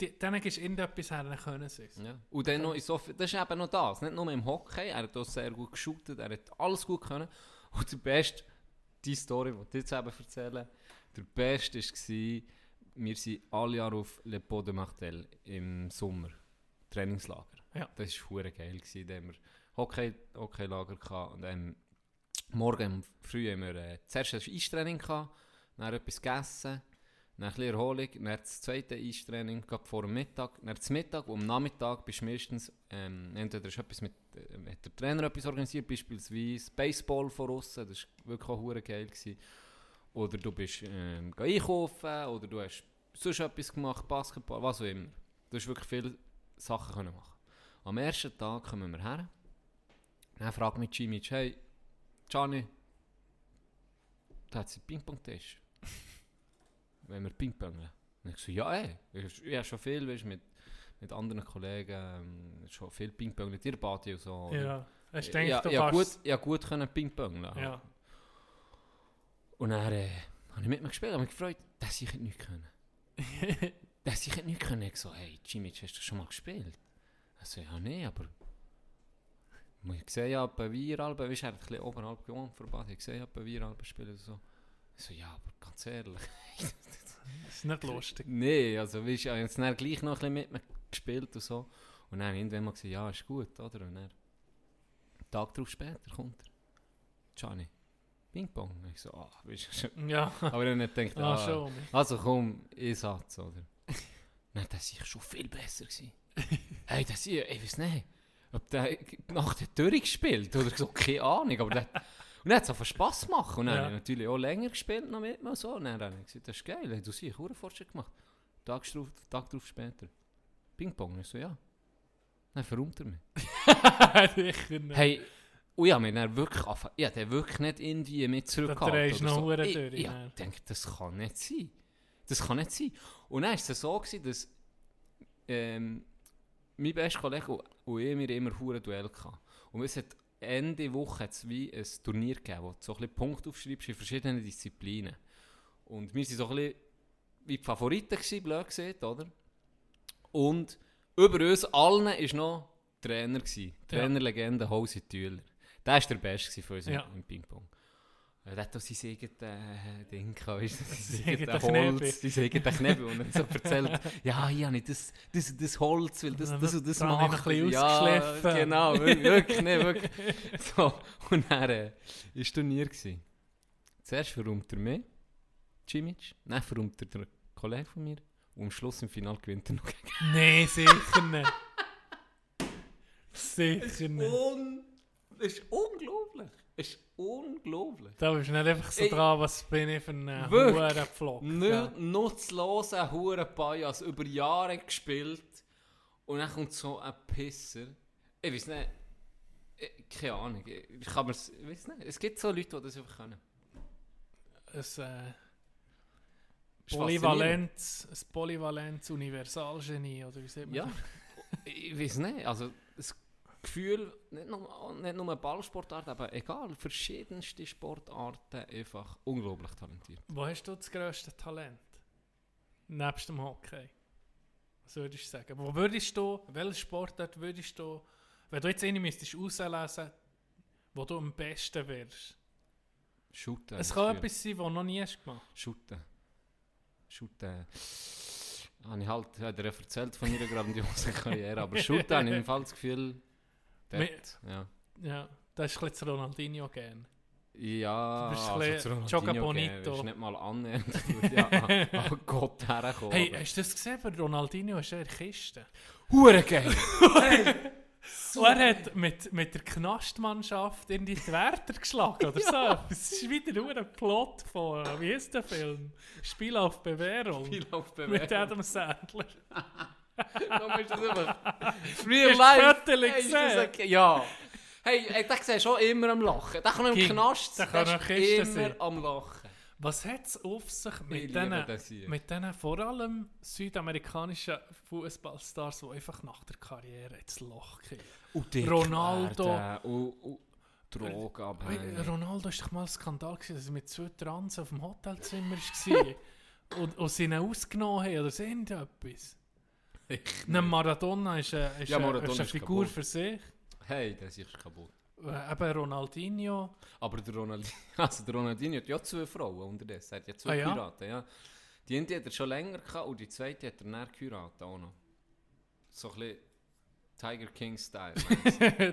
die, denen du irgendetwas her, dann können sie es. Ja. Und dann noch so das ist eben noch das, nicht nur im Hockey, er hat auch sehr gut geshootet, er hat alles gut können. Und der Beste, die Story, die ich jetzt eben erzähle, der Beste war, wir sind alle Jahre auf Le Pot de Martel im Sommer, Trainingslager. Ja. Das war hure geil, gewesen. da haben wir Hockey, Hockeylager gehabt und dann morgen früh haben wir äh, zuerst ein Eistraining gehabt, dann etwas gegessen, dann ein bisschen Erholung, dann das zweite Eistraining gerade vor dem Mittag, dann das Mittag und am Nachmittag bist du meistens, ähm, entweder ist etwas mit, äh, hat der Trainer etwas organisiert, beispielsweise Baseball von außen, das war wirklich auch hure geil. Gewesen. Oder du bist ähm, einkaufen, oder du hast sonst etwas gemacht, Basketball, was auch immer. Du hast wirklich viele Sachen können machen. Am ersten Tag kommen wir her, dann fragt mich Jimmy, hey, Gianni, da hat sie einen Ping-Pong-Tisch. Wenn wir Ping-Pongen. Und ich so, ja ey, ich, ich habe schon viel, weißt, mit, mit anderen Kollegen, ähm, schon viel Ping-Pong mit dir Party und so. Ja. Du gedacht, ja, du ja, gut, kannst... ja gut können Ping-Pong Ja. Und dann äh, habe ich mit mir gespielt, habe mich gefreut, dass ich nicht können. dass ich nicht können. Ich so, hey Jimmy, hast du schon mal gespielt? Ich so, ja nee, aber... Ich sehe ja bei Wieralben, weißt du, er hat ein bisschen oberhalb gewohnt vor Bad. Ich sehe ja bei Wieralben spielen und so. Ich so, ja, aber ganz ehrlich. Das ist nicht lustig. nee, also weißt du, ich habe jetzt dann gleich noch ein bisschen mit mir gespielt und so. Und dann irgendwann mal gesagt, ja, ist gut, oder? Und dann, einen Tag darauf später kommt er. Gianni, Ping-Pong. Ich so, ah, weißt du, Ja. aber dann hat gedacht, Ah, ah, schon. also komm, ich Satz, oder? Hat er sich schon viel besser gewesen. hey, das ist, ich weiß nicht, ob der nach der durchgespielt oder so, keine Ahnung, aber der, und dann hat es einfach Spass gemacht und dann Ja. habe ich natürlich auch länger gespielt noch mit mir so und dann habe ich gesagt, das ist geil, hey, du siehst, einen Fortschritt gemacht. Tag drauf, Tag drauf später, Ping-Pong, ich so, ja. Dann verräumt er mich. Sicher nicht. Hey, und ich habe mich dann wirklich angefangen, ich habe wirklich nicht irgendwie mit zurückgehalten. drehst du noch so. Ich, durch, ich ja. denke, das kann nicht sein. Das kann nicht sein. Und dann war es so, gewesen, dass ähm, mein bester Kollege und, und ich wir immer hure Duell hatten. Und es hat Ende Woche hat's wie ein Turnier gegeben, wo du so ein bisschen Punkte aufschreibst in verschiedenen Disziplinen. Und wir waren so ein bisschen wie die Favoriten, gewesen, blöd gesagt, oder? Und über uns allen war noch Trainer. Gewesen. Ja. Trainerlegende Hose Thüler. Der war der Beste von uns im- Ja. im Ping-Pong. Er hat auch sein eigenes äh, Ding gehabt, weißt du, sein eigenes Knebel. Holz, sein eigenes Knebel. Und er so erzählt, ja, hier habe ich das, das, das Holz, weil das, das und das Da habe ich ja, genau, wirklich, nicht, wirklich. So, und dann äh, war Turnier. Gewesen. Zuerst verräumt er mich, Cimic, dann verräumt er der Kollege von mir und am Schluss im Finale gewinnt er noch gegen Nein, sicher nicht. sicher nicht. Ist unglaublich. Ist unglaublich. Da bist du nicht einfach so Ey, dran, was bin ich für ein wirklich. Hurenpflock. Nicht nutzloser Hurenbias über Jahre gespielt und dann kommt so ein Pisser. Ich weiß nicht, ich- keine Ahnung, ich ich kann mir's, ich weiß nicht, es gibt so Leute, die das einfach können. Ein äh, Ist faszinierend. Polyvalenz, ein Polyvalenz Universalgenie, oder wie sagt man Ja, ich weiß nicht, also es, Gefühl, nicht nur, nicht nur Ballsportarten, aber egal, verschiedenste Sportarten, einfach unglaublich talentiert. Wo hast du das grösste Talent? Nebst dem Hockey. Was würdest du sagen? Wo würdest du, welche Sportart würdest du, wenn du jetzt eine müsstest auslesen, wo du am besten wärst? Shooten. es kann etwas sein, was du noch nie hast gemacht Shooten. Shooten. Habe ich halt hat er ja erzählt von ihrer grandiosen Karriere, aber Shooten habe ich im Fall das Gefühl, dort, ja. Ja, das ist ein bisschen Ronaldinho gern. Ja, Du bist ein also Bonito. ist nicht mal annähernd ja, an, Gott herkommen. Hey, hast du das gesehen? Bei Ronaldinho ist er in der Kiste. Hure geil! Und er hat mit, mit der Knastmannschaft in die Wärter geschlagen oder so. Das ist wieder nur ein Plot von, wie ist der Film? Spiel auf Bewährung. Viel auf Mit Bewegung. Adam Sandler. Warum ist das? Hast Real life! Hey, ist das okay? Ja. Hey, hey der siehst schon immer am Lachen. Der kann im King, Knast der kann der ist immer sein. am Lachen. Was hat es auf sich Ich mit diesen, mit vor allem südamerikanischen Fußballstars, die einfach nach der Karriere ins Loch gehen? Und dick Ronaldo. werden Und, und Drogenabhängig. Ronaldo war doch mal ein Skandal, gewesen, dass er mit zwei Trans auf dem Hotelzimmer war und, und sie ihn ausgenommen haben oder so irgendetwas. Ein Maradona ist eine, ist Ja, eine, Maradona ist eine ist Figur kaputt. für sich. Hey, das ist kaputt. Äh, Eben Ronaldinho. Aber der Ronaldinho, also der Ronaldinho hat ja zwei Frauen unterdessen. Er hat ja zwei Ah, ja? geheiratet, ja. Die eine hat er schon länger gehabt und die zweite hat er näher geheiratet auch noch. So ein bisschen Tiger King-Style.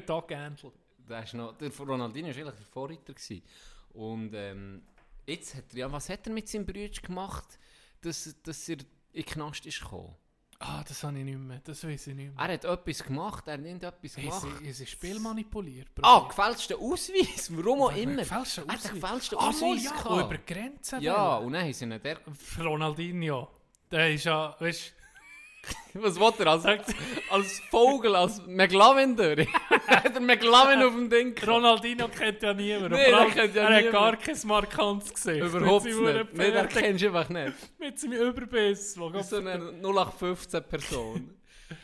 Doc Handel. der, ist noch, der Ronaldinho war eigentlich der Vorreiter. Gewesen. Und ähm, jetzt hat er, ja, was hat er mit seinem Bruder gemacht, dass, dass er in den Knast ist gekommen? Ah, das habe ich nicht mehr. Das weiß ich nicht mehr. Er hat etwas gemacht, er hat irgendetwas gemacht. Ist ein Spiel manipuliert? Ah, gefälschten Ausweis, warum auch immer. Gefälschten Er hat Ausweis? gefälschten Ah, Ausweis ja, gehabt. über Grenzen Ja, wollen. und dann haben sie ihn der... Ronaldinho. Der ist ja, weißt Was wollte er als, als Vogel, als McLovin durch? hat er McLovin auf dem Ding? Ronaldinho kennt ja niemand. Nee, allem, kennt ja er hat niemand. gar kein markantes Gesicht. Überhaupt nicht. seinem Nicht, den kennst du einfach nicht. Mit seinem Überbiss. So eine 0815 Person.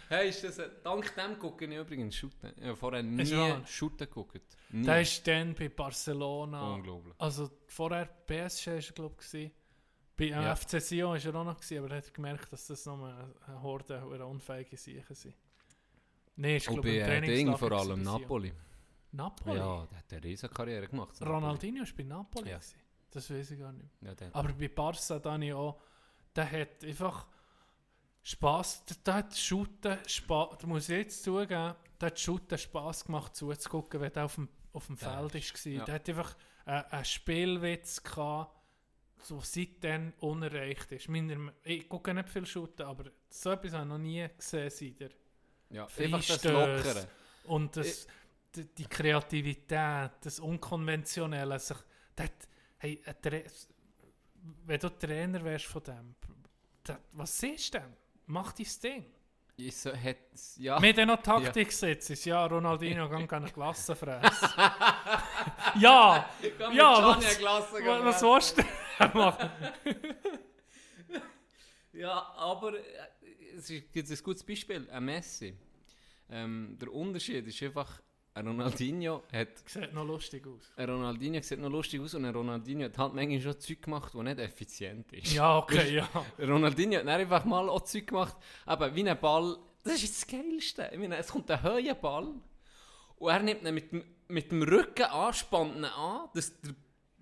hey, ist das dank dem gucke ich übrigens Shooten. Ich habe vorher nie. Shooten geguckt. Der ist dann bei Barcelona. Unglaublich. Also vorher PSG war er, glaube ich. Bei äh, Ja. FC Sion war er auch noch, gewesen, aber er hat gemerkt, dass das nur eine Horde oder unfähige Siechen sind. Nein, ist Und glaube bei ich äh, Ding vor allem. Napoli. Napoli? Ja, der hat eine riesen Karriere gemacht. Ronaldinho war bei Napoli. Ja. gewesen. Das weiß ich gar nicht. Ja, Aber bei Barca da habe ich auch, der hat einfach Spass, der, der hat Shooten, Spaß, da muss ich jetzt zugeben, der hat Shooten Spass gemacht zuzugucken, wenn der auf dem, auf dem Feld ist- war. ja. Der hat einfach äh, einen Spielwitz gehabt, so seitdem unerreicht ist. Meiner, ich gucke nicht viel Shooten, aber so etwas habe ich noch nie gesehen seither. ja, einfach das. Lockere. Und das, die, die Kreativität, das Unkonventionelle, sich, das, hey, wenn du Trainer wärst von dem, das, was siehst du denn? Mach dein Ding. Ich so, hat, ja. Mit noch Taktik sitzt, ja, Ronaldinho kann gerne Glasse fressen. ja, ja, was- was, was willst du machen? Ja, aber äh, es ist, gibt ein gutes Beispiel, ein Messi. Ähm, der Unterschied ist einfach, ein Ronaldinho hat Sieht noch lustig aus. ein Ronaldinho sieht noch lustig aus und ein Ronaldinho hat halt manchmal schon Zeug gemacht, das nicht effizient ist. Ja, okay, ja. Ronaldinho hat einfach mal auch Zeug gemacht, aber wie ein Ball, das ist das Geilste. Ich meine, es kommt ein höher Ball und er nimmt ihn mit, dem- mit dem Rücken an, spannt ihn an, dass der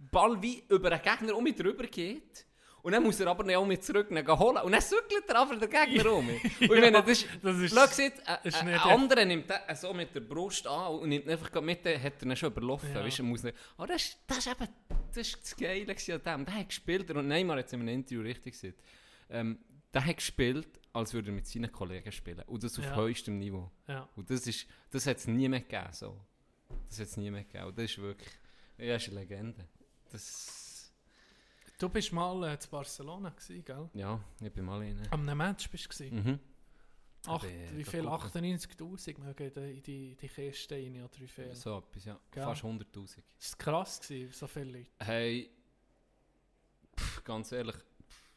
Ball wie über den Gegner um ihn drüber geht. Und dann muss er aber nicht zurück ihn holen. Und dann zügelt er einfach den Gegner um. Und ich meine, das ist... das ist- Schau, seht, ein, ist ein, anderer nimmt den so mit der Brust an und nimmt einfach mit, den- hat er ihn schon überlaufen. Ja. Weißt, du, muss nicht, aber das, ist- das ist eben das, ist das Geile an dem. Der hat gespielt, und Neymar hat es in einem Interview richtig gesagt, ähm, der hat gespielt, als würde er mit seinen Kollegen spielen. Und das auf Ja. höchstem Niveau. ja. Und das, ist, das hat es nie mehr gegeben. So. Das hat es nie mehr gegeben. Und das ist wirklich ja, das ist eine Legende. Das, Du bist mal äh, zu Barcelona, gewesen, gell? ja, ich bin mal rein. Am Match bist du. Mhm. Acht, wie viel? gucken. 98'000 mögen in die, die, Kiste rein, oder wie viel? So etwas, ja. Gell? Fast 100'000. Das war krass, gewesen, so viele Leute. Hey, pff, ganz ehrlich, pff,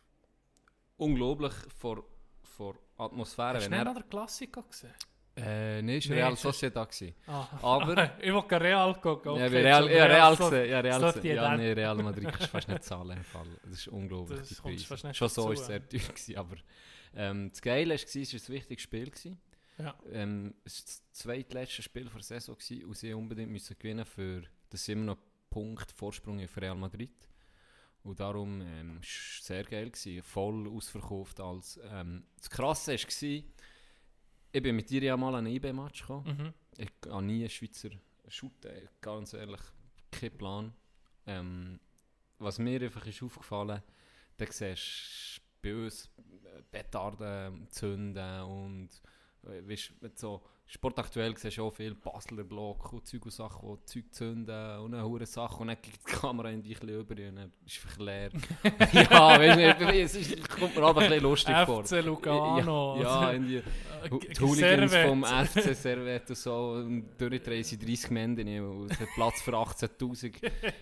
unglaublich vor, vor Atmosphäre. Hast du nicht er, noch den Klassiker gesehen? Äh, nein, es war Nee, Real ist- Sociedad. gewesen. Ah. Aber- ich gerne Real gucken. Ja, okay, bei Real, ja, Real so- gesehen. Ja, Real so gesehen. Ja, nee, Real Madrid kannst du fast nicht zahlen im Fall. Das ist unglaublich, Das die Preise. Schon so ist es sehr teuer gewesen, aber ähm, das Geile war, es war ein wichtiges Spiel. Gewesen. Ja. Ähm, es war das zweitletzte Spiel der Saison gewesen, und sie unbedingt müssen gewinnen für das immer noch Punkt Vorsprung auf Real Madrid. Und darum ähm, es war sehr geil, gewesen, voll ausverkauft. Als, ähm, das Krasse war, ich bin mit dir ja mal an einen IB-Match gekommen. Mhm. Ich habe nie einen Schweizer Shooter, ganz ehrlich, kein Plan. Ähm, was mir einfach ist aufgefallen, da siehst du bei uns Petarden zünden und äh, weißt, mit sportaktuell siehst du auch viel Basler Block und Zeug und Sachen, die Zeug zünden und eine hure Sache und dann geht die Kamera in dich über und dann ist es leer. ja, weißt du, es ist, kommt mir aber ein bisschen lustig vor. FC Lugano. Ja, ja irgendwie. Äh, Die Hooligans vom FC Servet und so, und durchdrehen sie 30 Menden und es hat Platz für 18'000.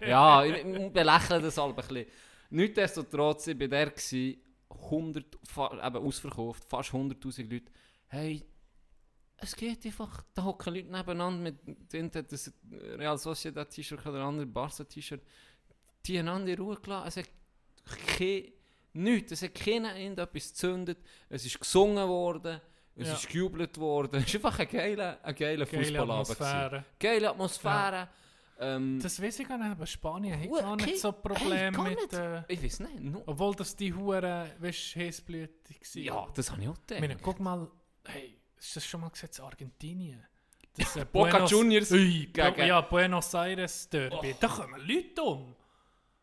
Ja, ich, ich belächle das halt ein bisschen. Nichtsdestotrotz, ich war der, gewesen, 100, fa- eben ausverkauft, fast 100'000 Leute. Hey, es geht einfach, da hocken Leute nebeneinander mit hat das Real Sociedad T-Shirt oder ein anderes Barca T-Shirt, die einander in Ruhe gelassen. Es hat kein, nichts, es hat keiner irgendetwas gezündet, es ist gesungen worden, es Ja. ist gejubelt worden. Es ist einfach ein geiler, ein geiler Geile Fußballabend. Atmosphäre. Geile Atmosphäre. Ähm, Das weiß ich gar nicht, aber Spanien hat gar nicht so hey, Probleme gar mit... Äh, ich weiß nicht, no. obwohl das die Huren, weißt du, Häsblütig waren. ja, das habe ich auch Ich gedacht. meine, guck mal, hey, ist das schon mal gesagt, Argentinien? Das, äh, Boca Buenos- Juniors Ui, gegen- Oh. ja, Buenos Aires Derby. Da kommen Leute um.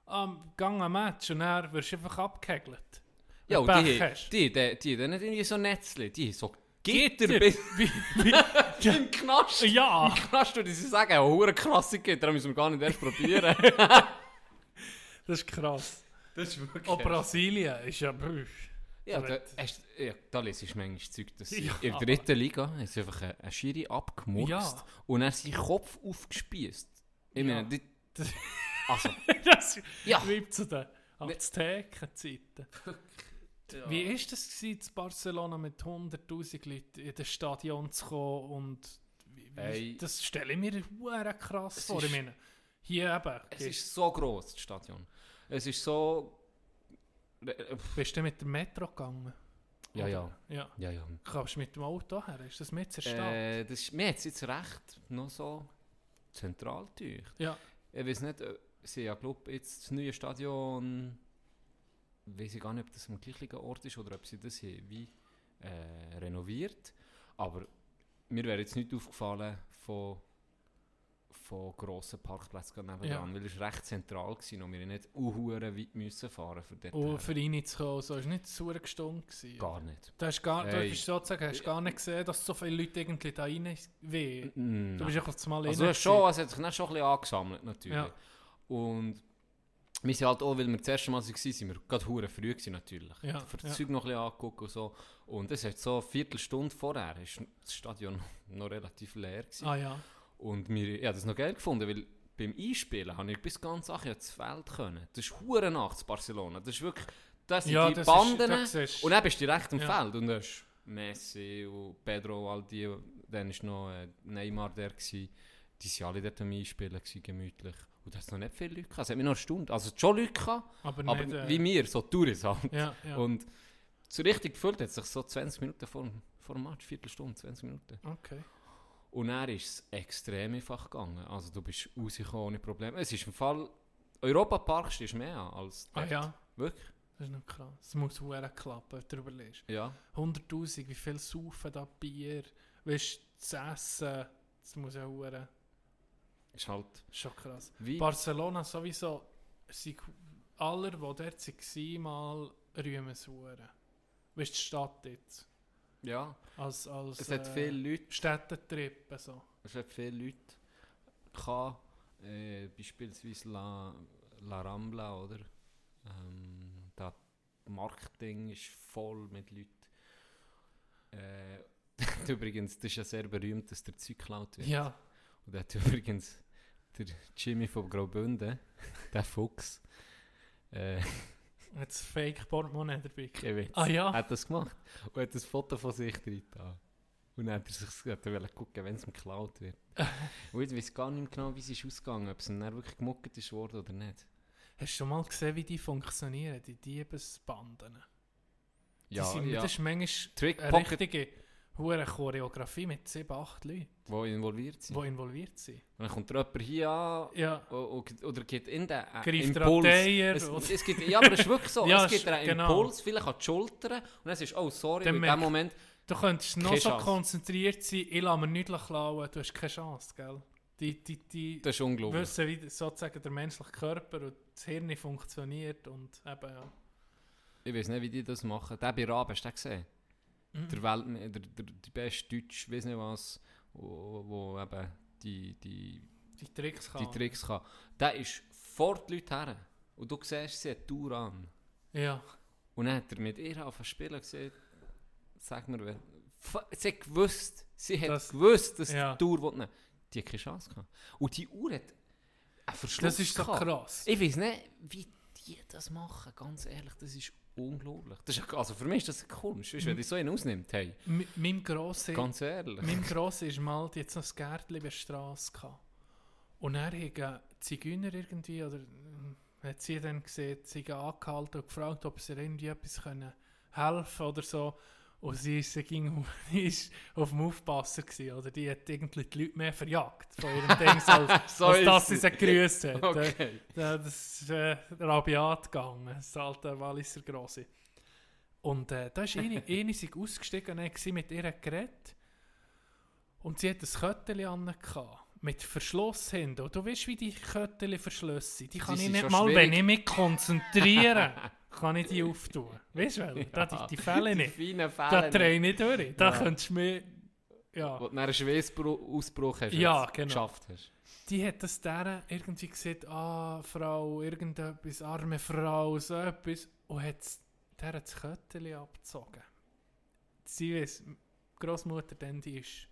Am Gang am Match und dann wirst du einfach abgehegelt. Ja, und du die, hast. die, die, die, die, nicht irgendwie so Netzli, die so Gitter. Gitter bis im Knast. ja, Im Knast würde sie sagen, ja, hure krasse Gitter, da müssen wir gar nicht erst probieren. das ist krass. das ist wirklich... Auch Brasilien ist ja... brüch. Ja, da, Verrückt. hast, ja, da lese ich manchmal Zeug, dass Ja, in der dritten Liga sie einfach einen, einen Schiri abgemurkst Ja. und er seinen Kopf aufgespießt. Ich Ja. meine, Das- also, das Ja. schreibt zu den Aztekenzeiten. Wie war das in Barcelona mit 100'000 Leuten in das Stadion zu kommen und wie, wie, Ey. das stelle ich mir krass Es vor. ist- Ich meine, hier eben, es ist so groß, das Stadion. Es ist so... äh, bist du mit dem Metro gegangen? Ja, ja, Ja. ja, ja. Kannst du mit dem Auto her? Ist das mit der Stadt? Äh, das ist mir jetzt, jetzt recht noch so zentral durch. ja. Ich weiß nicht, äh, sie ja glaube jetzt das neue Stadion, weiß ich gar nicht, ob das am gleichen Ort ist oder ob sie das hier wie äh, renoviert. Aber mir wäre jetzt nicht aufgefallen von, von grossen Parkplätzen nebenan, Ja. weil es recht zentral war und wir nicht unhuere weit müssen fahren für dort. Und. Oh, für ihn zu kommen, so ist nicht so gestunde gewesen. Gar nicht. Du hast gar, du bist sozusagen, hast gar nicht gesehen, dass so viele Leute irgendwie da rein weh. Mm, Du bist einfach mal Also es, schon, es hat sich dann schon ein bisschen angesammelt natürlich. Ja. Und wir sind halt auch, weil wir das erste Mal waren, sind wir gerade hure früh gewesen, natürlich. Ja, Für das ja. Zeug noch ein bisschen angeguckt und so. Und es hat so eine Viertelstunde vorher, ist das Stadion noch relativ leer gewesen. Ah ja. Und wir, ich habe das noch geil gefunden, weil beim Einspielen habe ich bis ganz Sache ins Feld können. Das ist hure nachts Barcelona. Das ist wirklich, das sind Ja, die das ist- Banden. da siehst- und dann bist du direkt im Ja. Feld. Und da ist Messi und Pedro, all die, dann war noch äh, Neymar der. Gewesen. Die waren alle dort am Einspielen, gewesen, gemütlich. Und da hat noch nicht viele Leute gehabt. Es hat mich noch eine Stunde. Also schon Leute gehabt, Aber, aber nicht, äh, wie wir, so Touris halt. Ja, ja. Und so richtig gefühlt hat sich so 20 Minuten vor, vor dem Match, Viertelstunde, 20 Minuten. okay. Und dann ist es extrem einfach gegangen. Also du bist rausgekommen ohne Probleme. Es ist im Fall, Europa Park stehst mehr an als Ah dort. ja, Wirklich? das ist noch krass. Es muss hure klappen, wenn du darüber liest. Ja. 100'000, wie viel saufen da Bier? Weißt du, das Essen, das muss ja hure... Ist halt Schon krass. wie... Barcelona sowieso, sie, aller, die dort waren, mal rühmen es hure. Weißt du, die Stadt jetzt? Ja. Als, als Es hat äh, viele Leute, Städtetrip, so. es hat viele Leute gehabt, äh, beispielsweise La, La Rambla, oder? Ähm, das Marketing ist voll mit Leuten. Äh, übrigens, das ist ja sehr berühmt, dass der Zeug geklaut wird. Ja, Und da hat übrigens der Jimmy von Graubünden, der Fuchs, äh, hat das Fake-Portemonnaie dabei. kein Witz, Ah ja? hat das gemacht und hat ein Foto von sich drin getan. Und dann hat er sich hat er gucken, wenn es ihm geklaut wird. Und ich weiß gar nicht genau, wie es ist ausgegangen, ob es ihm dann wirklich gemuckert ist worden oder nicht. Hast du schon mal gesehen, wie die funktionieren, die Diebesbanden? Die Ja, sind, ja. Das ist manchmal Trick richtige hure Choreografie mit 7, 8 Leuten, die involviert sind. die involviert sind. Und dann kommt jemand hier an Ja, oder geht in den äh, Greift Impuls. Es, oder- es gibt, ja, aber es ist wirklich so. Ja, es gibt einen genau. Impuls, vielleicht an die Schultern. Und dann ist oh sorry, in dem Moment... du könntest noch so Chance. konzentriert sein, ich lasse mir nichts klauen, du hast keine Chance, gell? Die, die, die Das ist unglaublich. wissen, wie sozusagen der menschliche Körper und das Hirn funktioniert und eben, ja. Ich weiß nicht, wie die das machen. Der bei Raab, hast du den gesehen? Mhm. Der, Welt, der, der, der beste Deutsch, weiß nicht was, wo, wo eben die, die, Die Tricks kann. die Tricks kann. Der ist vor die Leute her. Und du siehst, sie hat Tour an. Ja, Und dann hat er mit ihr auf Spielen gesehen, sag mir, wer. Sie hat gewusst, sie hat Das- gewusst, dass ja. die Tour will. Die hat keine Chance gehabt. Und die Uhr hat einen Verschluss das ist so krass. Ich weiß nicht, wie die das machen, ganz ehrlich, das ist unglaublich. Das ist, also für mich ist das Kunst, weißt wenn die so einen ausnimmt, hey, M meinem Grossen, ganz ehrlich. meinem Grossen ist mal jetzt noch ein Gärtchen bei der Straße gehabt. Und er hat einen Zigeuner irgendwie, oder äh, hat sie dann gesehen, sie angehalten und gefragt, ob sie irgendwie etwas können helfen oder so. Und sie ist, sie ging, die ist auf dem Aufpassen gewesen, oder die hat irgendwie die Leute mehr verjagt von ihrem Ding, als, So als ist dass sie sie gegrüßt hat. Okay. Das ist äh, rabiat gegangen, das alte Walliser Grosse. Und äh, da ist eine, eine sich ausgestiegen und sie mit ihr geredet. Und sie hat ein Köttchen an mit Verschluss hinten. Und du weißt, wie die Köttchen Verschlüsse sind. Die kann ich sind nicht mal, schwierig. wenn ich mich konzentriere, kann ich die auftun. Weißt du, wel? da, die, die Fälle Die nicht. feinen Da Fälle. drehe ich nicht durch. Da Ja. könntest du mir... Ja. Wo du einen Schweißausbruch hast. Ja, genau. Geschafft hast. die hat das der irgendwie gesagt, ah, Frau, irgendetwas, arme Frau, so etwas. Und hat der hat das Köttchen abgezogen. Sie die Großmutter dann, die ist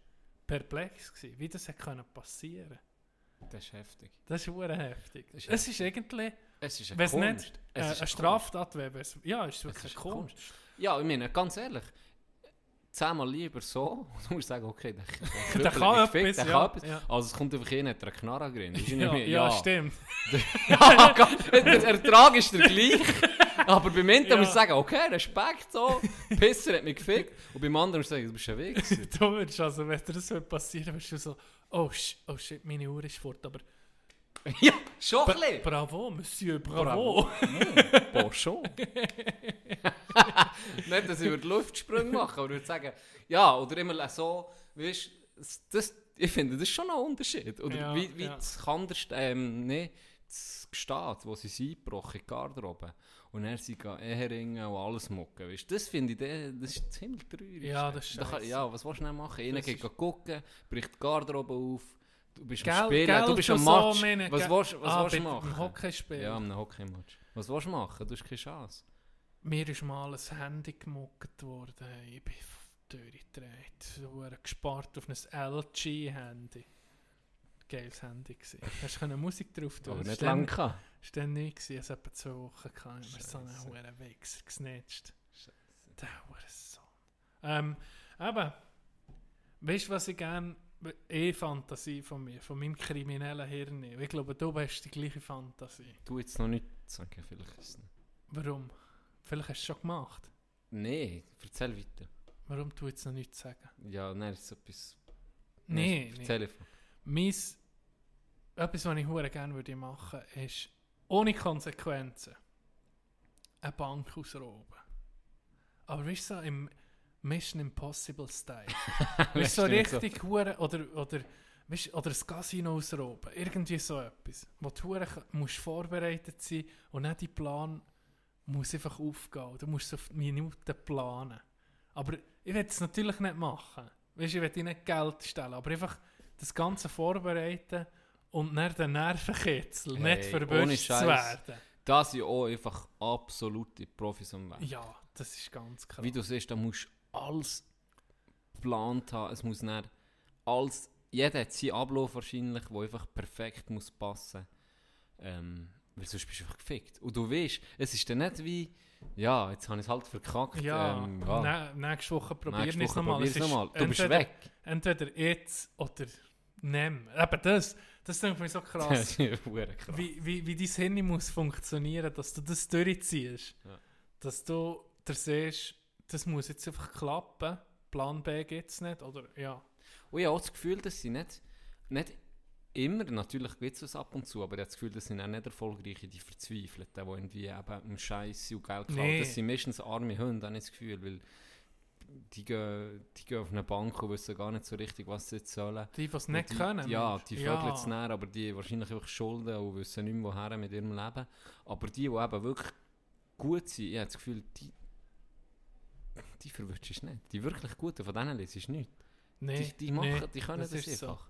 perplex gewesen, wie das können passieren. Das ist heftig. Das ist heftig. Das ist es ist eigentlich, Es ist eine wenn es Kunst. nicht Es äh, ist eine Straftat wäre, wäre es- ja, ist es wirklich ist eine eine Kunst. Ja, ich meine, ganz ehrlich, zehnmal lieber so, du musst sagen, okay, der, der, Der kann etwas, der ja, kann etwas. ja. Also es kommt einfach hin, hat er eine Knarre drin. Ja, mehr- ja, stimmt. ja, der Ertrag ist der gleiche. Aber beim einen Ja. musst du sagen, okay, Respekt, so, Pisser hat mich gefickt. Und beim anderen musst du sagen, du bist ein Weg. du würdest also, wenn dir das würde passieren, würdest du so, oh, oh shit, meine Uhr ist fort, aber ja, schon Bra ein bisschen. bravo, Monsieur, bravo. Boah, schon. Nicht, dass ich über die Luftsprünge mache, aber ich würde sagen, ja, oder immer so, weißt das, ich finde, das ist schon ein Unterschied. Oder Ja, wie, wie ja. das Kanderst, ähm, nee, das Gestad, wo sie sind eingebrochen, in die Garderobe. Und er sie gehen Eheringen und alles mucken, weißt das finde ich, das ist ziemlich traurig. Ja, das ist Da kann-. Ja, was willst du denn machen? Das geht gucken, bricht die Garderobe auf, du bist Gell- am Spielen, gell, du bist am so, Match. meine- was willst, was ah, willst du machen? beim Hockeyspiel. Ja, am Hockeymatch. Was willst du machen? Du hast keine Chance. Mir ist mal ein Handy gemuckt worden. Ich bin durchgedreht. So gespart auf ein LG-Handy. Geiles Handy gewesen. Hast du Musik drauf tun? Aber Das nicht ist dann- lang gehabt. Das war dann gewesen. Es hat etwa zwei Wochen. Ich habe so einen hohen Wichser gesnatcht. Der Hurensohn. Ähm, eben. Weißt du, was ich gerne... Eh Fantasie von mir, von meinem kriminellen Hirn. Ich glaube, du hast die gleiche Fantasie. Du jetzt noch nicht sagen, vielleicht ist es nicht. Warum? Vielleicht hast du es schon gemacht. Nein, erzähl weiter. Warum du jetzt noch nichts sagen? Ja, nein, ist etwas. Nee, nee. Erzähl einfach. Meins, etwas, was ich hure gerne würde machen, ist ohne Konsequenzen eine Bank ausrauben. Aber weißt du, im Mission Impossible Style. weißt du, so Stimmt so. richtig hure oder, oder, weißt, oder ein Casino ausrauben. Irgendwie so etwas. Wo du hure musst vorbereitet sein und nicht die Plan muss einfach aufgehen. Du musst so auf die Minuten planen. Aber ich will es natürlich nicht machen. Weißt ich will nicht Geld stellen, aber einfach das Ganze vorbereiten und dann den Nervenkitzel, Hey, nicht verwünscht zu werden. Das sind auch einfach absolute Profis am Weg. Ja, das ist ganz krass. Wie du siehst, da musst alles geplant haben. Es muss nicht alles. Jeder hat seinen Ablauf wahrscheinlich, der einfach perfekt muss passen ähm, Weil sonst bist du einfach gefickt. Und du weißt, es ist dann nicht wie, ja, jetzt habe ich es halt verkackt. Ja, ähm, ja. nä- nächste Woche probieren wir es nochmal. Du bist entweder- weg. Entweder jetzt oder nimm. Eben das, das denke ich so Das krass. ist krass. wie, wie, wie dein Hirn muss funktionieren, dass du das durchziehst. Ja. Dass du der siehst, das muss jetzt einfach klappen. Plan B gibt es nicht. Oder ja. Und ich habe auch das Gefühl, dass sie nicht, nicht immer, natürlich gibt es das ab und zu, aber ich habe das Gefühl, das sind auch nicht erfolgreiche, die verzweifeln, die irgendwie eben im Scheiß und Geld klauen. Nee. Das sind meistens arme Hunde, habe ich das Gefühl, weil die gehen, die gehen auf eine Bank und wissen gar nicht so richtig, was sie jetzt sollen. Die, die es nicht die, können. Ja, die vögeln es näher, aber die wahrscheinlich einfach Schulden und wissen nicht mehr, woher mit ihrem Leben. Aber die, die eben wirklich gut sind, ich habe das Gefühl, die, die verwirrst du nicht. Die wirklich Guten, von denen lesest du nichts. Nee, Die, die, machen, nee, die können das, so. einfach.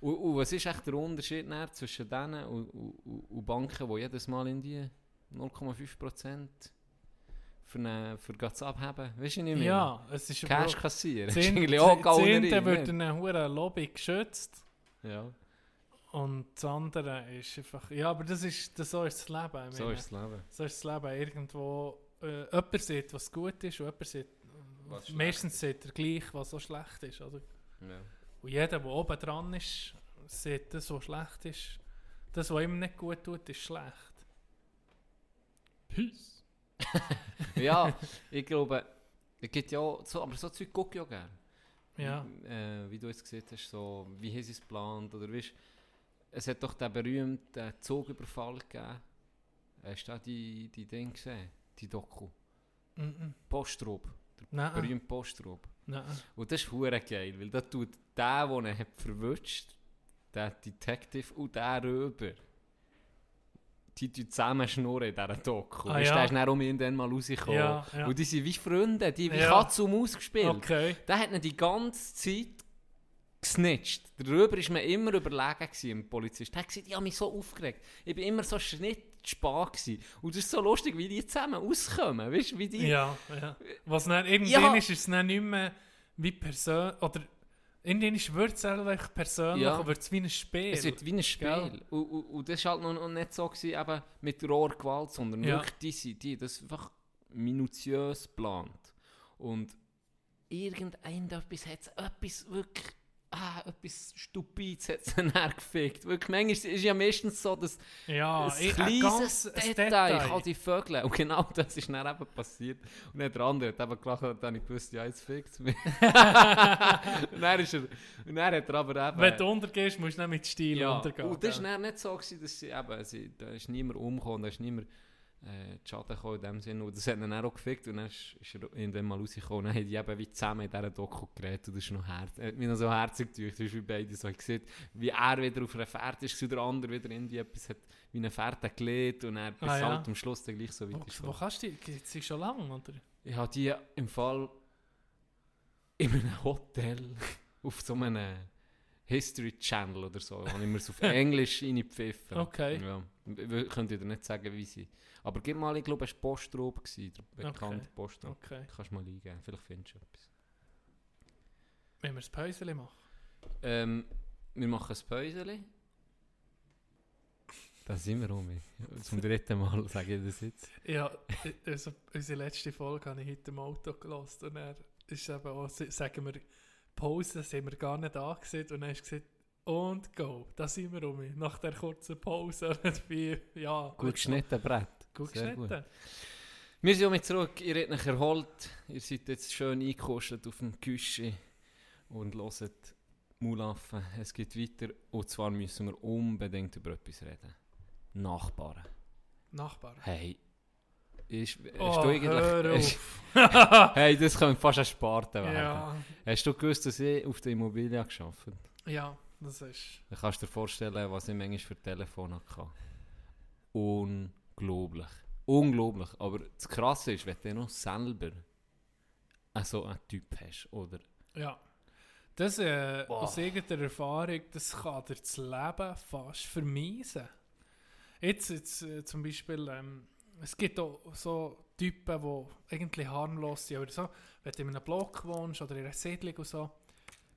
Und, und was ist echt der Unterschied zwischen denen und, und, und- Banken, die jedes Mal in die 0,5% für, eine, für Gats abheben? Weißt du nicht mehr? Ja, es ist Cash kassieren. Das Zehnte wird eine hohe Lobby geschützt Ja, und das andere ist einfach... Ja, aber das ist, das, so ist das Leben. ich so ist das Leben. So ist das Leben. Irgendwo... Äh, jemand sieht, was gut ist und jemand sieht... Was meistens ist. sieht er gleich, was so schlecht ist. Oder? Ja. Und jeder, der oben dran ist, sieht das, was schlecht ist. Das, was ihm nicht gut tut, ist schlecht. Peace. ja, ich glaube, es gibt ja auch, so, aber so Zeug gucke ich auch gerne. Ja. Äh, wie du jetzt gesehen hast, so, wie haben sie es geplant, oder weißt, es hat doch den berühmten Zugüberfall gegeben. Hast du auch die, die Ding gesehen? Die Doku? Postraub. Der Nein. berühmte Postraub. Nein. Und das ist hure geil, weil da tut der, der ihn hat verwünscht, der Detective und der Röber, die tun zusammen schnurren in dieser Doku. Ah, weißt, ja. Der ist dann um ihn dann mal rausgekommen. Ja, ja. Und die sind wie Freunde, die wie Ja. Katze und Maus gespielt. Okay. Der hat ihn die ganze Zeit gesnitcht. Darüber war mir immer überlegen, gewesen, dem Polizist. Der hat gesagt, ich habe mich so aufgeregt. Ich bin immer so schnittspät gewesen. Und es ist so lustig, wie die zusammen auskommen. Weißt wie die... Ja, ja. Was dann irgendwann Ja. ist, ist es dann nicht mehr wie persönlich, oder irgendwann wird es einfach persönlich, Ja. aber wird es wie ein Spiel. Es wird wie ein Spiel. Und, und, und das war halt noch, noch nicht so gewesen, eben mit roher Gewalt, sondern Ja. wirklich die, die das einfach minutiös geplant. Und irgendetwas hat es etwas wirklich, ah, etwas Stupides hat es dann gefickt. Wirklich, manchmal ist es ja meistens so, dass ja, ein kleines ein Detail, kann die Vögel. Und genau das ist dann eben passiert. Und dann der andere hat eben gelacht und dann ich gewusst, ja, jetzt fickt es mich. und, dann ist er, und dann hat er aber eben... Wenn du untergehst, musst du nicht mit Stil Ja, untergehen. und das war dann nicht so, gewesen, dass sie eben, sie, da ist niemand umgekommen, da ist niemand äh, zu Schaden gekommen in dem Sinne. Und das hat ihn dann auch gefickt und dann ist, ist er irgendwann mal rausgekommen und dann haben die eben wie zusammen in dieser Doku geredet und das ist noch herz, hat mich noch so herzig ist wie beide so, gesehen, wie er wieder auf einer Fährte ist der andere wieder irgendwie etwas hat, wie eine Fährte gelegt und er bis Ah, ja. halt am Schluss dann gleich so weit ist. Wo, wo kannst du die? Sie schon lange, oder? Ich habe die im Fall in einem Hotel auf so einem History Channel oder so, habe ich mir auf Englisch reingepfiffen. Okay. Ja. Könnt ihr dir nicht sagen, wie sie. Aber gib mal, ich glaube, es war gewesen, der bekannte Okay. Postraub. Okay. Kannst du mal eingeben, vielleicht findest du etwas. Wenn wir das Päuschen machen. Ähm, wir machen ein Päuschen. Da sind wir um. Zum dritten Mal sage ich das jetzt. Ja, also unsere letzte Folge habe ich heute im Auto gelassen und er ist eben auch, sagen wir, Pause sind wir gar nicht angesehen und hast du gesagt, und go, da sind wir um. Nach der kurzen Pause, wie, ja. Gut geschnitten, Brett. Gut Sehr geschnitten. Wir sind mit zurück. Ihr habt euch erholt. Ihr seid jetzt schön eingekostet auf dem Küche und hört Mulaffen. Es geht weiter. Und zwar müssen wir unbedingt über etwas reden. Nachbarn. Nachbar. Hey. Ist, hast Oh, du eigentlich, hast, hey, das könnte fast ein Sparte werden. ja, Hast du gewusst, dass ich auf der Immobilie geschafft habe? ja, das ist... Dann kannst du dir vorstellen, was ich manchmal für Telefon hatte. Unglaublich. Unglaublich. Aber das Krasse ist, wenn du noch selber so einen Typ hast, oder? Ja. Das äh, Boah. aus irgendeiner Erfahrung, das kann dir das Leben fast vermiesen. Jetzt, jetzt äh, zum Beispiel, ähm, es gibt auch so Typen, die eigentlich harmlos sind, aber so, wenn du in einem Block wohnst oder in einer Siedlung und so,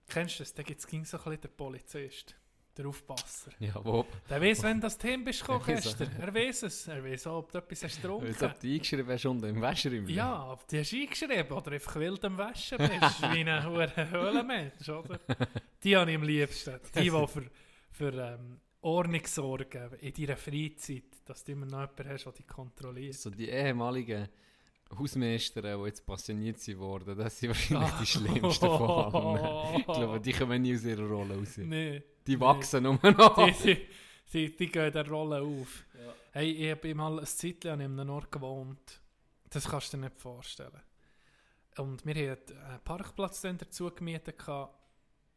kennst du das, dann gibt es so ein bisschen den Polizist. Der Aufpasser. Ja, wo? Der weiß, wenn das Thema bist gekommen Er weiss gestern. Er weiß es. Er weiß auch, ob du etwas hast Als ob getrunken. du eingeschrieben hast unten im Wäscheraum. Ja, ob du hast eingeschrieben oder einfach wild am Waschen bist, wie ein Höhlenmensch, oder? Die habe ich am liebsten. Die, die für, für ähm, Ordnung sorgen in deiner Freizeit, dass du immer noch jemanden hast, der dich kontrolliert. So die ehemaligen Hausmeister, die jetzt passioniert sind worden, das sind wahrscheinlich die schlimmsten von allen. Ich glaube, die kommen nie aus ihrer Rolle raus. Nee. Die wachsen nur noch. Die, die, die, die gehen der Rolle auf. Hey, ich habe mal ein Zeitchen an einem Ort gewohnt. Das kannst du dir nicht vorstellen. Und wir hatten einen Parkplatz dann dazu gemietet. gehabt.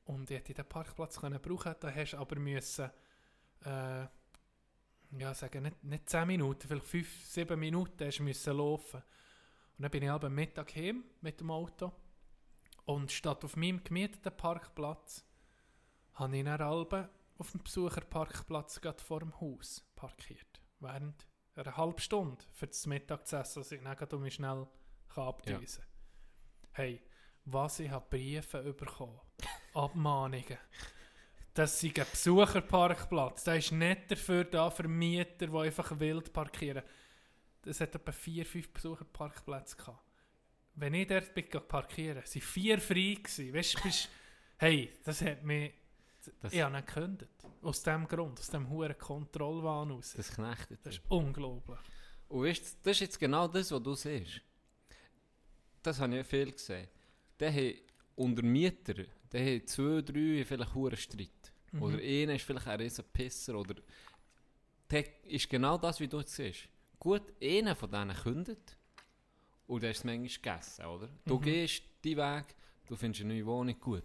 Und ich hätte den Parkplatz können brauchen Da hast du aber müssen, äh, ja, sagen, nicht, nicht 10 Minuten, vielleicht 5, 7 Minuten hast du müssen laufen. Und dann bin ich am Mittag heim mit dem Auto. Und statt auf meinem gemieteten Parkplatz habe ich dann Alben auf dem Besucherparkplatz gerade vor dem Haus parkiert. Während einer halben Stunde für das Mittagessen, dass ich dann mich schnell abdüsen kann. Hey, was ich habe Briefe bekommen, Abmahnungen. Das ist ein Besucherparkplatz. Der ist nicht dafür da für Mieter, die einfach wild parkieren. Das hat etwa vier, fünf Besucherparkplätze gehabt. Wenn ich dort bin parkieren, waren vier frei gewesen. Weißt du, hey, das hat mich, Das, ich habe nicht gekündigt. Aus dem Grund, aus dem hohen Kontrollwahn aus. das knechtet. Das ist unglaublich. Und weißt, du, das ist jetzt genau das, was du siehst. Das habe ich viel gesehen. Der hat unter Mieter, der hat zwei, drei vielleicht hohen Streit. Mhm. Oder einer ist vielleicht ein riesen Pisser. Oder der ist genau das, wie du jetzt siehst. Gut, einer von denen kündet und der ist es manchmal gegessen, oder? Du Mhm. gehst die Weg, du findest eine neue Wohnung gut.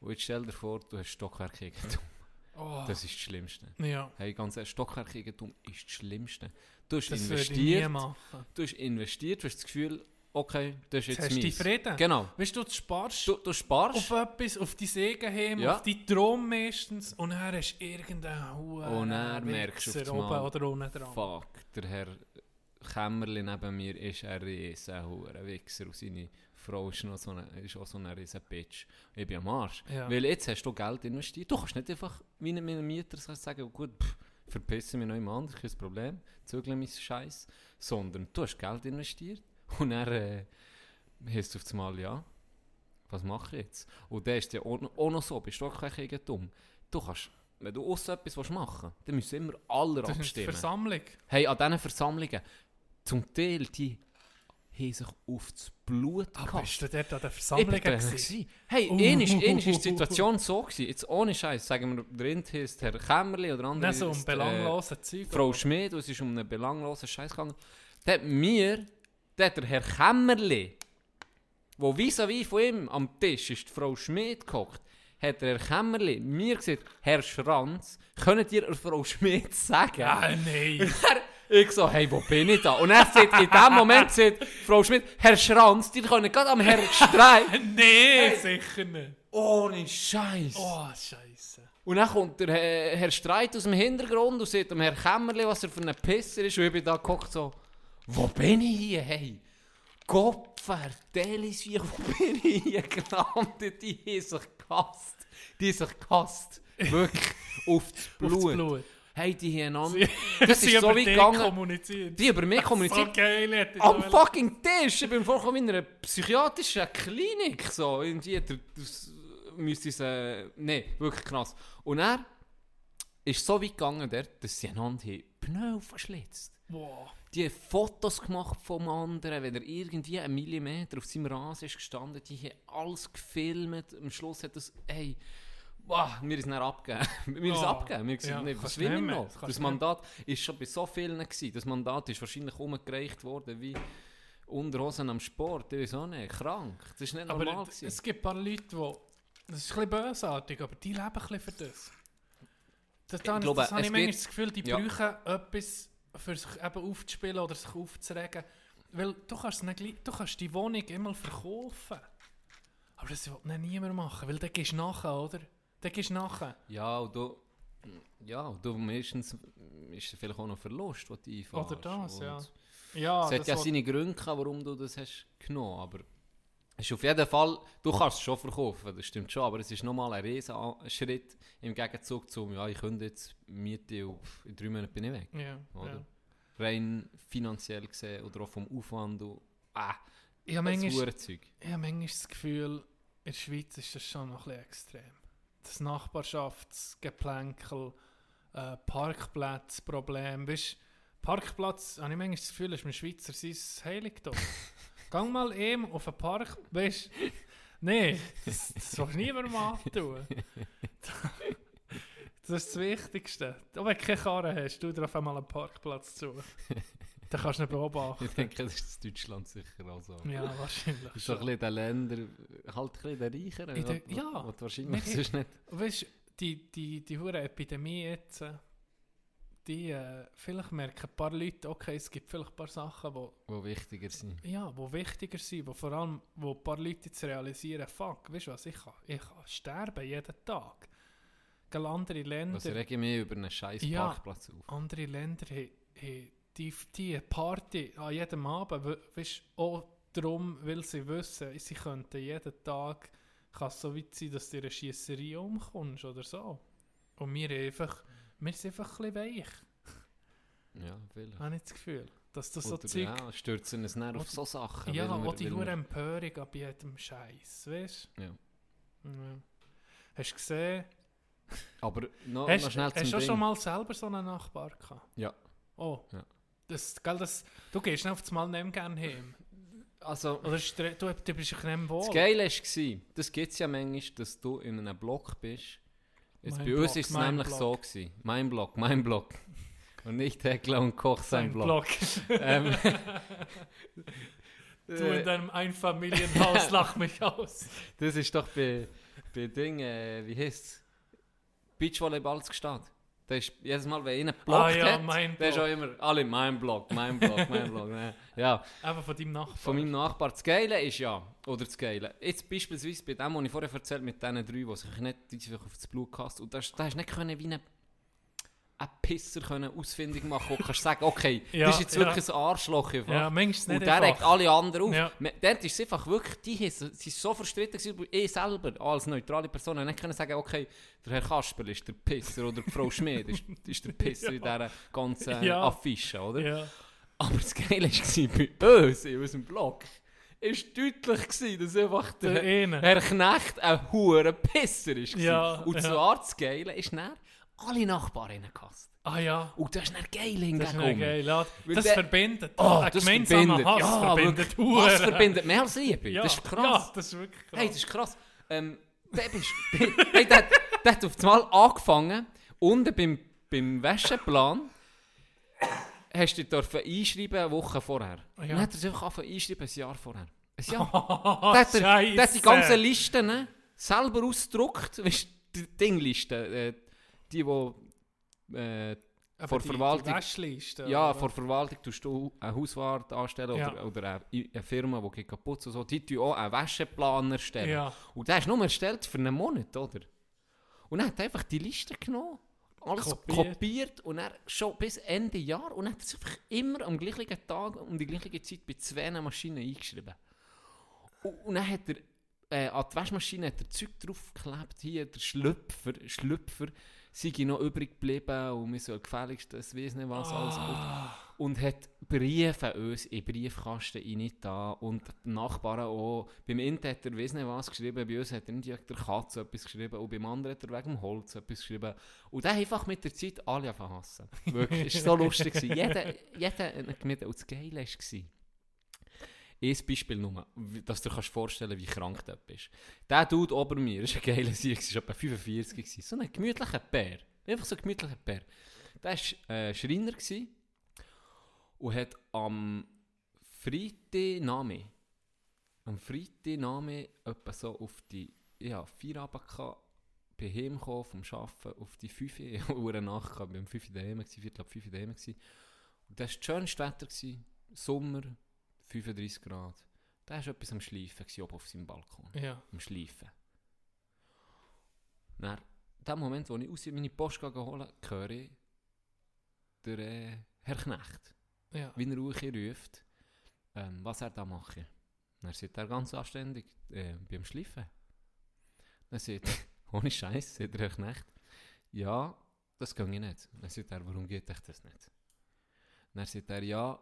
Und jetzt stell dir vor, du hast Stockwerkeigentum. Oh, Das ist das Schlimmste. ja, Hey, ganz ehrlich, Stockwerkeigentum ist das Schlimmste. Du hast das investiert, du hast investiert, du hast das Gefühl, okay, das ist Jetzt jetzt hast meins. Frieden. Genau. Weißt du, du sparst Du, du sparst auf etwas, auf dein Eigenheim, Ja. auf deinen Traum meistens und dann hast du irgendeinen hohen Und dann merkst du oben oder unten dran. fuck, der Herr Kämmerli neben mir ist ein riesen hure Wichser und seine Frau ist, noch so eine, ist auch so eine riesen Bitch. Ich bin am Arsch. Ja. Weil jetzt hast du Geld investiert. Du kannst nicht einfach wie ein ein Mieter sagen, gut, pff, verpissen mich noch jemand kein Problem, zügle mein Scheiß. Sondern du hast Geld investiert und dann äh, hast du auf einmal, ja, was mache ich jetzt? Und dann ist ja auch, noch- auch noch so, bist du auch kein Eigentum. Du kannst, wenn du aussen etwas machen willst, dann müssen immer alle ist abstimmen. Versammlung. Hey, an diesen Versammlungen, zum Teil, die haben sich auf das Blut Aber gehasst. bist du dort an der Ich Versammlung bin dort gewesen? Hey, Uh. einmal ist, einmal ist die Situation so gewesen, jetzt ohne Scheiß, sagen wir, der eine heisst Herr Kämmerli oder andere Nicht so um heisst, äh, belanglose Zeug. Frau Schmid, es ist um einen belanglosen Scheiß gegangen. Da hat mir, hat der Herr Kämmerli, wo vis-à-vis von ihm am Tisch ist die Frau Schmid gehockt, hat der Herr Kämmerli mir gesagt, Herr Schranz, könnt ihr der Frau Schmid sagen? Ja, nein. Ich so, hey, wo bin ich da? Und er sagt, in dem Moment sagt Frau Schmidt, Herr Schranz, die können gerade am Herrn Streich. nee, sicher nicht. Ohne Scheiß. Oh, Scheiße. Und dann kommt der Herr, Streit aus dem Hintergrund und sagt dem Herr Kämmerli, was er für ein Pisser ist. Und ich bin da geguckt so, wo bin ich hier? Hey, Delis, wie, wo bin ich hier gelandet? Die haben sich gehasst. Die haben sich gehasst. Wirklich, auf das Auf Blut. das Blut. Hey, die haben einander... Sie- Das ist so wie gegangen... Die über mich kommunizieren. So geil, ich Am fucking Tisch! Ich bin vorgekommen in einer psychiatrischen Klinik. So, irgendwie, das, müsste es, äh, nee, wirklich krass. Und er ist so weit gegangen, dort, dass sie einander Pneu aufgeschlitzt. Wow. Die Fotos gemacht vom anderen, wenn er irgendwie einen Millimeter auf seinem Rasen ist gestanden. Die haben alles gefilmt. Am Schluss hat das, hey, wow, mir ist es dann abgegeben. mir ist es Oh, abgegeben. Wir ja, was will nicht ich noch? das nicht Mandat ist schon bei so vielen gewesen. Das Mandat ist wahrscheinlich umgereicht worden wie Unterhosen am Sport. Ich weiß auch nicht, krank. Das ist nicht Aber normal es gewesen. gibt ein paar Leute, die. Das ist ein bisschen bösartig, aber die leben ein bisschen für das. Das, da, glaube, das habe es ich manchmal das Gefühl, die ja. brauchen etwas, für sich eben aufzuspielen oder sich aufzuregen. Weil du kannst, nicht, du kannst die Wohnung immer verkaufen. Aber das will dann niemand machen, weil dann gehst du nachher, oder? Dann gehst du nachher. Ja, und du, ja, und du meistens ist es vielleicht auch noch Verlust, den du einfahrst. Oder das, Und ja. Ja, es hat ja seine Gründe gehabt, warum du das hast genommen, aber ist auf jeden Fall, du kannst es schon verkaufen, das stimmt schon, aber es ist nochmal ein riesen Schritt im Gegenzug zu, ja, ich könnte jetzt Miete auf, in drei Monaten bin ich weg. Ja, Oder? ja. Rein finanziell gesehen oder auch vom Aufwand und ah, Ich habe das manchmal, ich habe manchmal das Gefühl, in der Schweiz ist das schon noch ein bisschen extrem. Das Nachbarschaftsgeplänkel, äh, Parkplatzproblem. Weißt, Parkplatz, habe ich manchmal das Gefühl, ist mit Schweizer sein Heiligtum. Gang mal eben auf einen Park, weißt Nein, das, das willst du niemandem antun. Das ist das Wichtigste. Auch wenn du keine Karre hast, tu dir auf einmal einen Parkplatz zu. Dann kannst du ihn beobachten. Ich denke, das ist in Deutschland sicher auch so. Ja, wahrscheinlich. Das ist so ein schon. bisschen der Länder, halt ein bisschen der Reicheren. Ja. wo du wahrscheinlich sonst nicht. Weißt du, die, die, die hure Epidemie jetzt, äh, die, äh, vielleicht merken ein paar Leute, okay, es gibt vielleicht ein paar Sachen, wo, wo wichtiger sind. ja, wo wichtiger sind, wo vor allem, wo ein paar Leute jetzt realisieren, fuck, weißt du was, ich kann, ich kann sterben jeden Tag. Gell, andere Länder, Was rege ich mich über einen scheiß Ja. Parkplatz auf? andere Länder haben, haben die, die Party an jedem Abend, we- weißt du, auch darum, weil sie wissen, sie könnten jeden Tag, kann es so weit sein, dass du in einer Schiesserie umkommst oder so. Und wir einfach, wir sind einfach ein bisschen weich, Ja, vielleicht. habe ich das Gefühl. Dass das so Oder, Zeug, ja, stürzen es dann auf so Sachen. ja, auch die wir- Empörung ab jedem Scheiß, weißt Ja. du? Ja. Hast du gesehen, Aber noch, hast, noch schnell hast zum du Ding. schon mal selber so einen Nachbar gehabt? Ja. Oh. Ja. Das, gell, das, du gehst auf das Mal nicht gerne heim. Also, Oder du, du bist ein bisschen wohl. das Geile war, das gibt es ja manchmal, dass du in einem Block bist. Jetzt bei uns war es nämlich Block. so. Gewesen. Mein Block, mein Block. Und nicht Heckler und Koch sein Sein Block. Block. Ähm, Du äh, in deinem Einfamilienhaus lach mich aus. das ist doch bei, bei Ding, äh, wie heisst es? Beachvolleyball gestanden. Da ist jedes Mal, wenn einer Block Ah ja, hat, mein der ist Block. auch immer, alle mein Block, mein Block, mein Block. ne. Ja, Einfach von deinem Nachbarn. von meinem Nachbar. Das Geile ist ja, oder das Geile, jetzt beispielsweise bei dem, was ich vorher erzählt mit diesen drei, die sich nicht auf das Blut kasten, und da hast du nicht können, wie ein Pisser können ausfindig machen und kannst sagen, okay, Ja, das ist jetzt ja. wirklich ein Arschloch. Einfach. Ja, manchmal ist Und nicht der regt alle anderen auf. Ja. Ja. Dort ist es einfach wirklich, die sie sind so verstritten gewesen, ich selber als neutrale Person nicht können sagen, okay, der Herr Kasper ist der Pisser oder die Frau Schmid ist, ist der Pisser in dieser ganzen Ja. Affische, oder? Ja. Aber das Geile war bei uns, in unserem Blog, ist deutlich gewesen, dass einfach Der der. Herr Knecht ein hoher Pisser ist. Ja, Und ja. zwar das Geile ist dann, alle Nachbarinnen gehasst. Ah ja. Und das ist dann geil Das ist nicht geil. Ja, das der- verbindet. Oh, Ein das gemeinsamer verbindet. Hass ja, verbindet wirklich. Hass Huren. verbindet mehr als Liebe. Ja, Das ist krass. Ja, das ist wirklich krass. Hey, das ist krass. Ähm, der, bist, hey, der, der hat auf einmal angefangen, unten beim, beim Wäscheplan hast du dich dürfen einschreiben eine Woche vorher. Ah, ja. Dann hat er sich einfach angefangen einschreiben, ein Jahr vorher. Ein Jahr. Oh, der, hat er, der hat die ganzen Listen ne, selber ausgedruckt. Weißt du, die Dinglisten, äh, die, die äh, vor die- Verwaltung- Die ja, vor? Verwaltung tust du einen Hauswart anstellen Ja. oder, oder eine, eine Firma, die geht kaputt und so, die tun auch einen Wäscheplan erstellen. Ja. Und der ist nur erstellt für einen Monat, oder? Und er hat einfach die Liste genommen, alles Kopiert. kopiert, und er schon bis Ende Jahr und er hat es einfach immer am gleichen Tag um die gleiche Zeit bei zwei Maschinen eingeschrieben. Und, und dann hat er äh, an die Waschmaschine hat er Zeug draufgeklebt, hier der Schlüpfer, Schlüpfer sei noch übrig geblieben und wir sollen gefälligst, das weiß nicht was alles. Ah. Und hat Briefe uns in den Briefkasten rein da und die Nachbarn auch. Beim Int hat er weiss nicht was geschrieben, bei uns hat er wegen der Katze etwas geschrieben und beim anderen hat er wegen dem Holz etwas geschrieben. Und hat einfach mit der Zeit alle verhassen. Wirklich, es war so lustig. gewesen. Jeder, jeder hat und das Geile war, ein Beispiel nur, dass du dir kannst vorstellen wie krank du bist. Der Dude ober mir, das war ein geiler Sieg, war etwa 45 gewesen. So ein gemütlicher Bär. Einfach so ein gemütlicher Bär. Der war äh, Schreiner gewesen und hat am Freitag Name, am Freitag Name etwa so auf die ja, Feierabend gehabt, bei ihm gekommen, vom Arbeiten auf die 5 Uhr nachgekommen, beim 5 daheim, gewesen, Viertel ab 5 daheim gewesen. Und das war das schönste Wetter, gewesen, Sommer, 35 Grad. Da war etwas am Schleifen, gewesen, oben auf seinem Balkon, Ja. am Schleifen. Dann, in dem Moment, wo ich aus meine Post geholt habe, höre ich der äh, Herr Knecht, Ja. wie er ruhig ruft, ähm, was er da mache. Dann sagt er ganz anständig, äh, beim Schleifen. Dann sagt er, ohne Scheiß, sagt der Herr Knecht, ja, das kann ich nicht. Dann sagt er, warum geht euch das nicht? Dann sagt er, ja,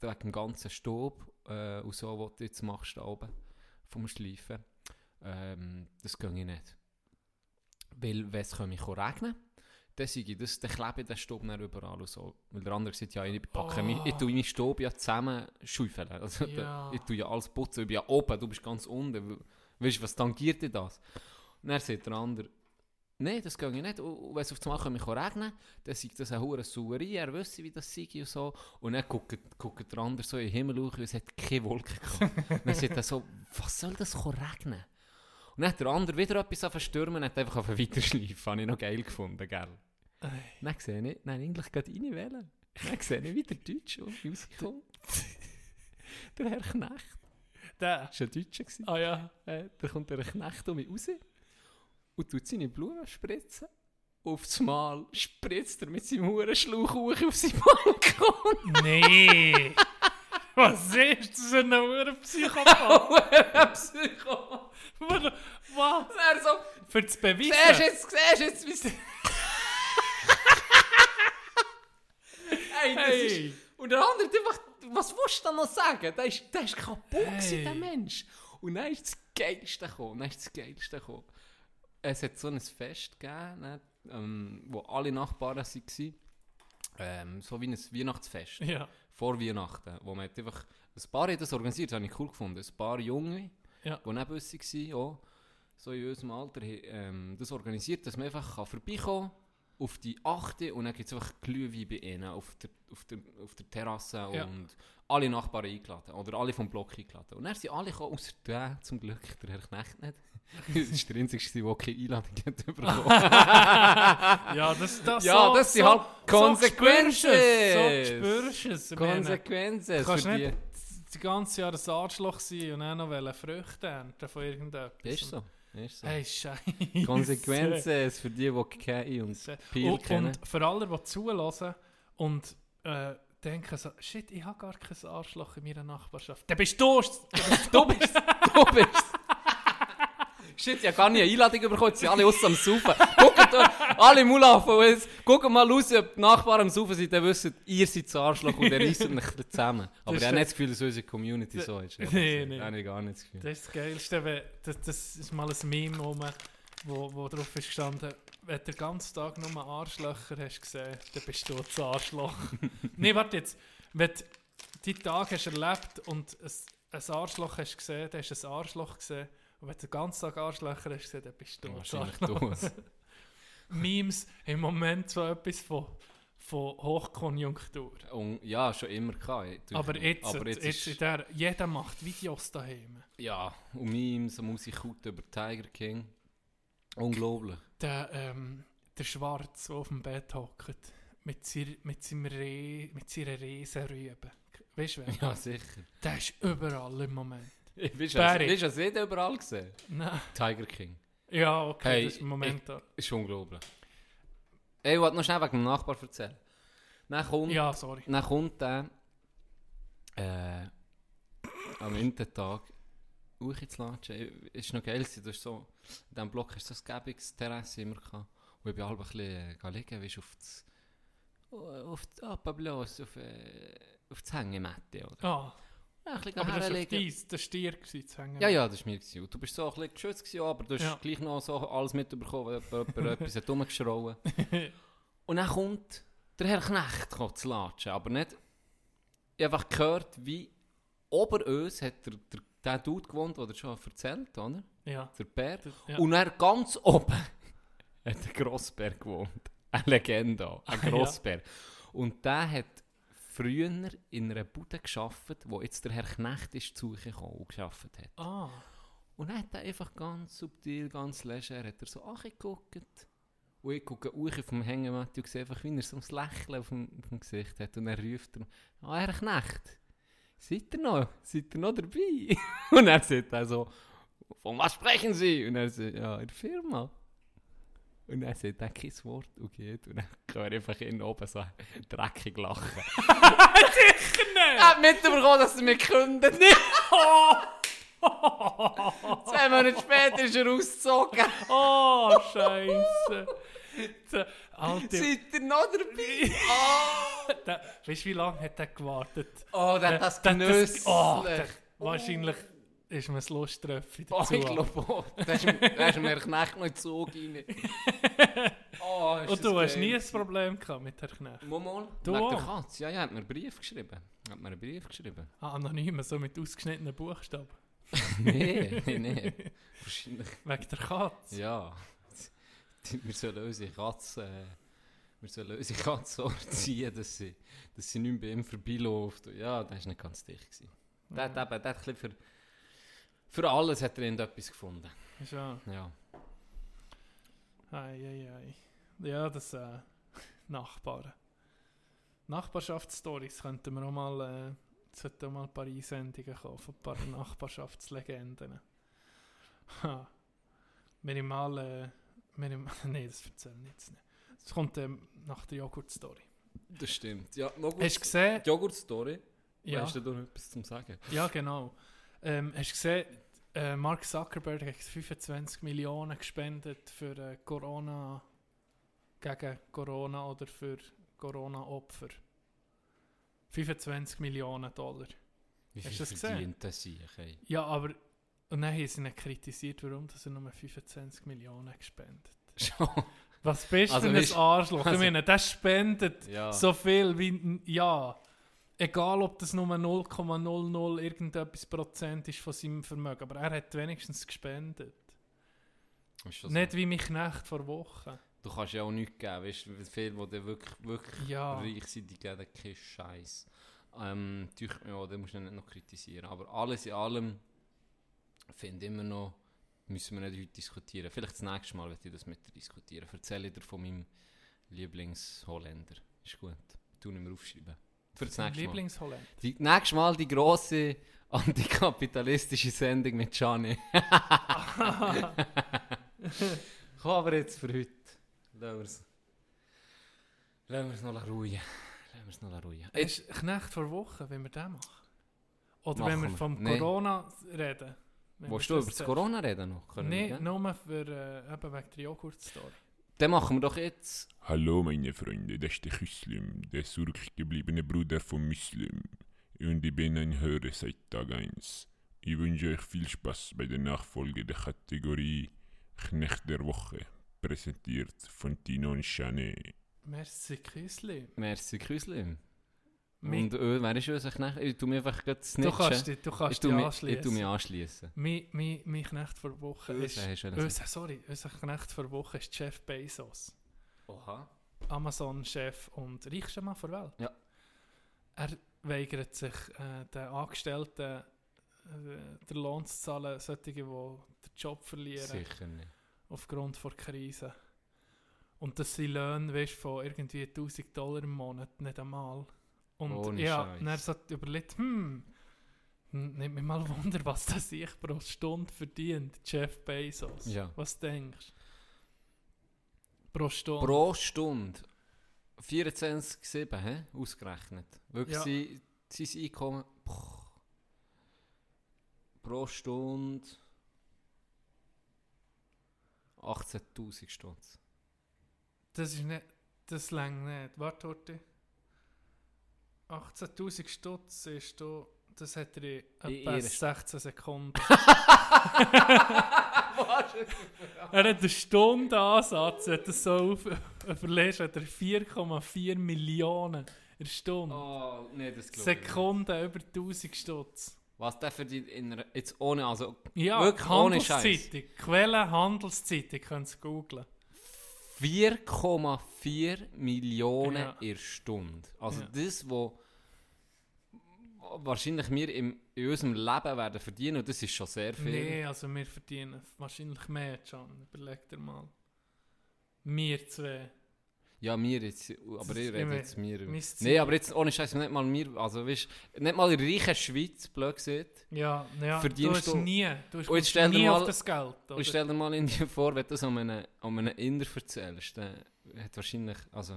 wegen dem ganzen Staub äh, und so, was du jetzt machst da oben, vom Schleifen, ähm, das kann ich nicht. Weil, wenn es mich regnen dann sage ich, das, dann klebe ich den Staub dann überall und so. Weil der andere sagt, ja, ich, packe mein, ich tue meinen Staub ja zusammen schäufeln. Also, Ja. ich tue ja alles putzen, ich bin ja oben, du bist ganz unten. We- Weißt du, was tangiert dir das? Und dann sagt der andere, nein, das gehe ich nicht. Und wenn es auf einmal mich regnen dann sagt das eine hure Sauerei, er wüsste, wie das sei und so. Und dann guckt, guckt der andere so in den Himmel hoch und es hat keine Wolke gehabt. dann sagt er so, was soll das regnen? Und dann hat der andere wieder etwas auf stürmen und hat einfach auf weiterschleifen. Habe ich noch geil gefunden, gell? Ey. Dann sehe ich, nein, eigentlich gerade reinwählen. Dann sehe ich, wie der Deutsche rauskommt. der Herr Knecht. Der. Das war ein Deutscher. Ah ja. Äh, da kommt der Knecht um mich raus und tut seine Blumen spritzen. Auf das Mal spritzt er mit seinem Hurenschlauch auf seinen Balkon. Nee. Was ist das ein verdammter Psychopath? Psycho. Was? Er so, Für das Beweisen? siehst jetzt, siehst du jetzt, wie es... Ey, das Hey. ist... Und der andere hat einfach, was willst du da noch sagen? Der ist, der ist kaputt Hey. der Mensch. Und dann ist das Geilste gekommen, dann ist das Geilste gekommen. Es hat so ein Fest gegeben, ne, ähm, wo alle Nachbarn waren. Ähm, so wie ein Weihnachtsfest. Ja. Vor Weihnachten. Wo man hat einfach, ein paar haben das organisiert, das habe ich cool gefunden. Ein paar Junge, Ja. die neben uns waren, auch, so in unserem Alter, haben, ähm, das organisiert, dass man einfach kann vorbeikommen kann, auf die Achte und dann gibt es einfach Glühwein bei ihnen auf der, auf der, auf der Terrasse Ja. und alle Nachbarn eingeladen oder alle vom Block eingeladen. Und dann sind alle gekommen, außer der zum Glück, der Herr Knecht nicht. das war der Einzige, der keine Einladung hat bekommen. Ja, das, das, Ja, so, das sind so, halt Konsequenzen. So spürst du es. Du Konsequenzen Du kannst nicht das ganze Jahr ein Arschloch sein und dann noch Früchte ernten von irgendetwas. Ist so. Ist so. Hey, Scheiße. Konsequenzen für die, die kennen und Peel und, kennen. und für alle, die zulassen und äh, denken so, shit, ich habe gar kein Arschloch in meiner Nachbarschaft. Dann bist du es. Du bist Du bist Shit, ich habe gar nicht eine Einladung bekommen, jetzt sind alle aus am Saufen. Guckt euch, alle Mulaffen, jetzt, guckt mal raus, ob die Nachbarn am Saufen sind, dann wisst ihr seid das Arschloch und ihr reisst euch zusammen. Aber ich habe nicht das Gefühl, dass unsere Community so ist. Nee, nee. Habe ich gar nicht das Gefühl. Das ist das Geilste, das, das ist mal ein Meme, wo, man, wo, wo drauf ist gestanden, wenn du den ganzen Tag nur Arschlöcher hast gesehen, dann bist du das Arschloch. nee, warte jetzt, wenn du die Tage hast erlebt und ein, ein Arschloch hast gesehen, dann hast du ein Arschloch gesehen. Und wenn du den ganzen Tag Arschlöcher hast dann bist du Wahrscheinlich du. Memes im Moment so etwas von, von Hochkonjunktur. Und, ja, schon immer gehabt. Aber jetzt, aber jetzt, jetzt ist, der, jeder macht Videos daheim. ja, und Memes, Musik über Tiger King. Unglaublich. Der, ähm, der Schwarz, der auf dem Bett hockt, mit, seiner, mit, seinem Re, mit seiner Riesenrübe. Weißt du, wer? Ja, sicher. Der ist überall im Moment. Bist du du das überall gesehen? Nein. Tiger King. Ja, okay, Hey, das ist im Moment da. Ist unglaublich. Ey, ich wollte noch schnell wegen dem Nachbar erzählen. Dann kommt, Ja, sorry. dann kommt der äh, am Wintertag hoch ins Latschen. Ist noch geil, du hast so, in diesem Block hast du so ein gäbiges Terrasse immer gehabt. Und ich bin halb ein bisschen äh, liegen, weißt, auf das auf das ah, Pablos, auf, äh, auf das Hängematte, oder? Ah, Ja, ein bisschen aber das war auf dies, Stier gewesen, zu hängen. Ja, ja, das war mir. Gewesen. Und du bist so ein bisschen geschützt, gewesen, aber du hast Ja. gleich noch so alles mitbekommen, wenn jemand etwas hat rumgeschrauen. Und dann kommt der Herr Knecht kommt zu latschen, aber nicht... Ich habe einfach gehört, wie ober uns hat der, der, der Dude gewohnt, der schon erzählt, oder? Ja. Der Bär. Ja. Und er ganz oben hat der Grossbär gewohnt. Eine Legende, ein Ja. Grossbär. Und der hat früher in einer Bude geschafft, wo jetzt der Herr Knecht ist zu sich gekommen und geschafft hat. Ah, Und dann hat er einfach ganz subtil, ganz leger, hat er so angeguckt. Und ich gucke auch auf dem Hängematte und sehe einfach, wie er so ein Lächeln auf dem, auf dem Gesicht hat. Und er ruft er, ah, Herr Knecht, seid ihr noch, seid ihr noch dabei? und er sagt er so, von was sprechen Sie? Und er sagt, ja, in der Firma. Und dann sagt er kein Wort und geht. Und dann können wir einfach in oben so dreckig lachen. Sicher nicht! Er hat mitbekommen, dass er mich kündet. Zwei Monate später ist er ausgezogen. Oh, Scheiße. Der Alte. Seid ihr noch dabei? Oh, Der, weißt du, wie lange hat er gewartet? oh der hat das genüsslich. Oh, wahrscheinlich ist mir ein Lusttreffer Oh, dazu. ich glaube auch. Da ist, mir- da ist mir echt noch in den Zug rein. Oh, Und du hast nie ein Problem gehabt mit Herrn Knecht? Mal, Du Wegen der? Katze. Ja, ja, hat mir einen Brief geschrieben. Hat mir einen Brief geschrieben. Ah, anonym, so mit ausgeschnittenen Buchstaben. nee, nee, nee. Wahrscheinlich. Wegen der Katze. Ja. Wir sollen unsere Katze... Äh, wir sollen unsere Katze so erziehen, dass sie, dass sie nicht mehr bei ihm vorbeiläuft. Ja, das war nicht ganz dicht. Gewesen. Der, eben, der hat ein bisschen für, für alles hat er irgendetwas gefunden. Ist ja. Ja. Ei, ei, ei. Ja, das äh, Nachbarn. Nachbarschaftsstories könnten wir auch mal, äh, sollten auch mal ein paar Einsendungen kommen von ein paar Nachbarschaftslegenden. Ha. Minimal, äh, minim Nein, das erzähle ich jetzt nicht. Es kommt ähm, nach der Joghurt-Story. Das stimmt. Ja, Joghurt, Hast du gesehen? Joghurt-Story. Ja, Hast du da noch etwas zum Sagen? ja genau. Ähm, hast du gesehen, äh, Mark Zuckerberg hat 25 Millionen gespendet für äh, Corona, gegen Corona oder für Corona-Opfer. 25 Millionen Dollar. Wie Hast du das gesehen? das ich? Ey? Ja, aber und dann haben sie ihn kritisiert, warum dass er nur 25 Millionen gespendet Schon. Was bist du Also für ein Arschloch? also- ich meine, der spendet Ja. so viel wie, ja, egal ob das nur 0,00 irgendetwas Prozent ist von seinem Vermögen, aber er hat wenigstens gespendet. Nicht so. wie mich Knecht vor Wochen. Du kannst ja auch nichts geben. Weißt du, viele, die wirklich, wirklich Ja. reich sind, die geben keinen Scheiß. Ähm, ja, da musst du nicht noch kritisieren. Aber alles in allem finde ich immer noch, müssen wir nicht heute diskutieren. Vielleicht das nächste Mal werde ich das mit dir diskutieren. Erzähle dir von meinem Lieblingsholländer. Ist gut. Tu nicht mehr aufschreiben. Für das nächste Mal. Lieblingsholland. Die, nächstes Mal die grosse antikapitalistische Sendung mit Gianni. Komm aber jetzt für heute. Lassen wir es. Lassen wir es noch ruhen. Lassen wir es noch ruhen. Ist Knecht vor Wochen, wenn wir den machen? Oder Machen wenn wir wir. vom Nee. Corona reden? Willst wir du über das Corona reden noch? Wir, Nein, nur für, äh, eben wegen der Joghurt-Story. Dann machen wir doch jetzt. Hallo meine Freunde, das ist der Muslim, der zurückgebliebene Bruder von Muslim. Und ich bin ein Hörer seit Tag 1. Ich wünsche euch viel Spaß bei der Nachfolge der Kategorie Knecht der Woche, präsentiert von Tino und Chanet. Merci, Küsli. Merci, Küslim. Und äh, wer ist unser Knecht? Ich tu mir einfach gerade Du snitchen. kannst dich, du kannst dich mich, ich tu mich anschließen. anschließen. Mein, mein, mein Knecht vor Woche ist... Unser du sorry, unser Knecht vor Woche ist Jeff Bezos. Oha. Amazon-Chef und reichster Mann der Welt. Ja. Er weigert sich, äh, den Angestellten äh, den Lohn zu zahlen, solche, die den Job verlieren Sicher nicht. aufgrund der Krise. Und das sind Löhne weißt, von irgendwie 1000 Dollar im Monat, nicht einmal. Und Ohne ja, Scheiß. und er hat überlegt, hm, nimmt mich mal Wunder, was das ich pro Stunde verdient, Jeff Bezos. Ja. Was denkst du? Pro Stunde. Pro Stunde 24,7 hä? ausgerechnet. Wirklich Ja. sein, sein Einkommen poch, pro Stunde 18.000 Stutz. Das ist nicht, das längt nicht. Warte, warte. 18.000 Stutz ist da, das hat er in In etwa ihrer- 16 Sekunden. er hat einen Stundenansatz, hat das so überlegt, hat er 4,4 Millionen in Stunde. Oh, nee, das Sekunden über 1000 Stutz. Was der verdient in einer, jetzt ohne, also Ja, Wirklich ohne Scheiß. Quelle Handelszeitung, könnt ihr googlen. 4,4 Millionen Ja. in Stunde. Also Ja. das, wo wahrscheinlich wir im, in unserem Leben werden verdienen, und das ist schon sehr viel. Nee, also wir verdienen wahrscheinlich mehr, Can. Überleg dir mal. Wir zwei. Ja, mir jetzt, aber ich rede jetzt mir. Nein, aber jetzt ohne Scheiß, nicht mal mir, also weißt nicht mal in der reichen Schweiz, blöd gesagt. Ja, ja Verdienst du hast nie, du hast Und jetzt nie mal- auf das Geld. Oder? Und stell dir mal in dir vor, wenn du das an einem, an einem Inder erzählst, dann hat wahrscheinlich, also,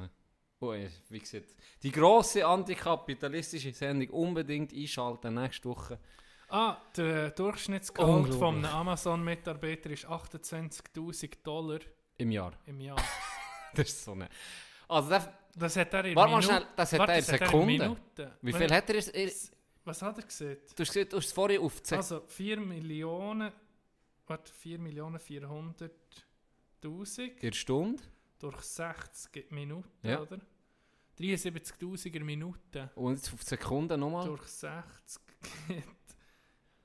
oh, wie gesagt, die grosse antikapitalistische Sendung unbedingt einschalten nächste Woche. Ah, der Durchschnittsgehalt von einem Amazon-Mitarbeiter ist 28'000 Dollar Im Jahr. im Jahr. Das ist so eine... Also, der, Das hat er in Warte mal schnell, das hat Warte, er in Sekunden. Wie viel hat er... er Was hat er gesehen? du hast du hast es vorhin auf die Sek- Also 4 Millionen, warte, 4 Millionen 400'000 in der Stunde durch 60 Minuten, Ja. oder? 73'000 in Minuten und jetzt auf die Sekunde nochmal. durch 60 gibt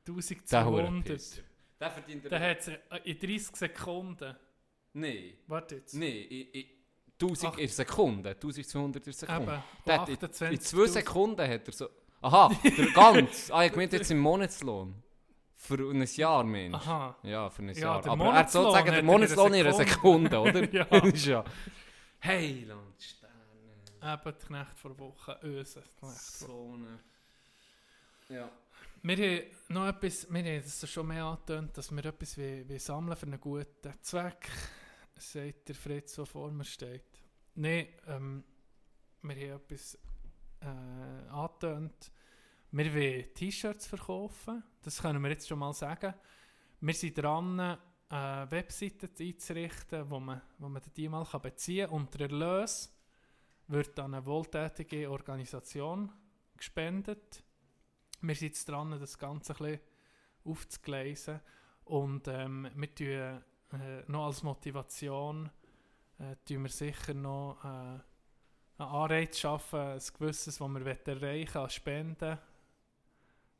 Der 1200. Hurenpisser. Der verdient Dann hat er in 30 Sekunden. Nein. Warte jetzt. Nein, in, in 1000 Ach. in Sekunde, 1200 in der Sekunde. Eben, in, 28'000. in zwei Sekunden hat er so... Aha, der ganz. Ah, ich meinte jetzt im Monatslohn. Für ein Jahr, Mensch. Aha. Ja, für ein Ja, Jahr. Aber er hat sozusagen den Monatslohn in einer Sekunde. Oder? Ja. Das ja... Heilandsterne. Eben die Knecht vor Woche, Öse. Knecht So eine... Ja. Wir haben noch etwas, wir haben es schon mehr angetönt, dass wir etwas wie, wie sammeln für einen guten Zweck, sagt der Fritz, der vor mir steht. Nein, ähm, wir haben etwas äh, angetönt. Wir wollen T-Shirts verkaufen, das können wir jetzt schon mal sagen. Wir sind dran, äh, Webseiten einzurichten, wo man, wo man die mal beziehen kann. Und der Erlös wird an eine wohltätige Organisation gespendet. Wir sind jetzt dran, das Ganze ein bisschen aufzugleisen. Und ähm, wir tun äh, noch als Motivation äh, tun wir sicher noch äh, einen Anreiz schaffen, ein gewisses, was wir erreichen wollen, an Spenden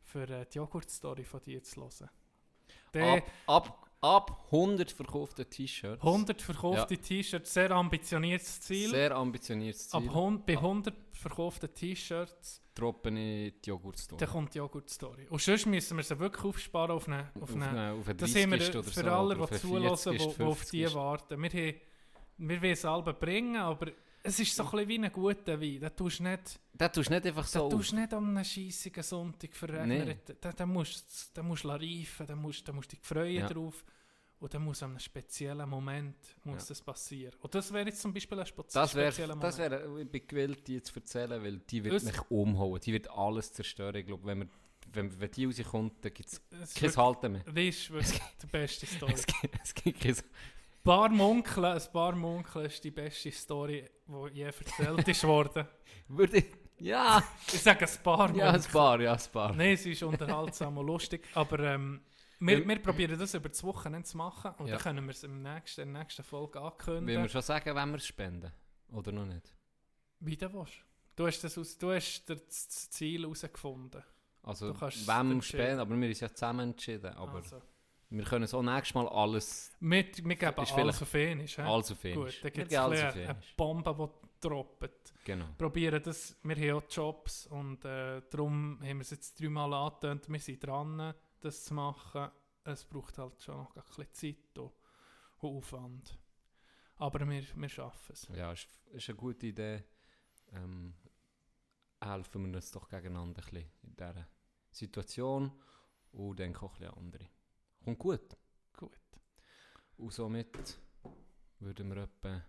für äh, die Joghurt-Story von dir zu hören. Der Ab, ab, ab 100 verkaufte T-Shirts. 100 verkaufte T-Shirts, sehr ambitioniertes Ziel. Sehr ambitioniertes Ab Ziel. hun- bei 100 verkauften T-Shirts droppen ich die Joghurtstory. dann kommt die Joghurt-Story. Und sonst müssen wir sie wirklich aufsparen auf eine, auf eine eine, auf eine Das haben wir 30. oder für so, alle, auf die 40., die auf die 50.. warten. Wir, haben, wir wollen es selber bringen, aber es ist so ein bisschen wie ein guter Wein. Da tust du nicht, Das tust nicht einfach so tust nicht an einem scheissigen Sonntag verregnen. Da, da musst du musst reifen, da musst, du dich freuen Ja. drauf. Und dann muss an einem speziellen Moment muss Ja. das passieren. Und das wäre jetzt zum Beispiel ein spe Das spezieller wäre, Moment. das wäre, ich bin gewillt, die zu erzählen, weil die wird Das- mich umhauen. Die wird alles zerstören. Ich glaube, wenn, wir, wenn, wenn die rauskommt, dann gibt es kein Halten mehr. Das ist wirklich die beste Story. Es gibt, es gibt kein... Ein paar Munkeln, ein paar Munkeln ist die beste Story, die je erzählt ist worden. Würde ich... Ja! Ich sage ein paar Ja, ein Munkeln. paar, ja, ein paar. Nein, es ist unterhaltsam und lustig, aber ähm, wir, wir probieren das über das Wochenende zu machen und Ja. dann können wir es im nächsten, in der nächsten Folge Will ankündigen. wir schon sagen, wenn wir es spenden? Oder noch nicht? Wie du willst. Du hast, das aus, du hast das Ziel herausgefunden. Also, wem spenden, aber wir haben uns ja zusammen entschieden. Aber Also, wir können so nächstes Mal alles, wir, wir geben Ist alles auf Finish. alles auf Gut, Finish. dann Wir gibt es eine Finish. Bombe, die droppt. Genau. probieren das, wir haben auch Jobs und äh, darum haben wir es jetzt dreimal angetönt, wir sind dran, das zu machen. Es braucht halt schon noch ein bisschen Zeit und Aufwand. Aber wir, wir schaffen es. Ja, ist, ist eine gute Idee. Ähm, helfen wir uns doch gegeneinander ein bisschen in dieser Situation und denke auch ein bisschen an andere. Kommt gut. Gut. Und somit würden wir etwa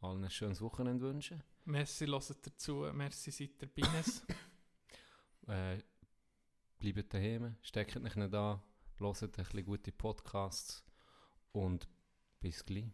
allen ein schönes Wochenende wünschen. Merci, hört dazu. Merci, seid ihr bei uns. Äh, bleibt daheim, steckt euch nicht an, hört ein bisschen gute Podcasts und bis gleich.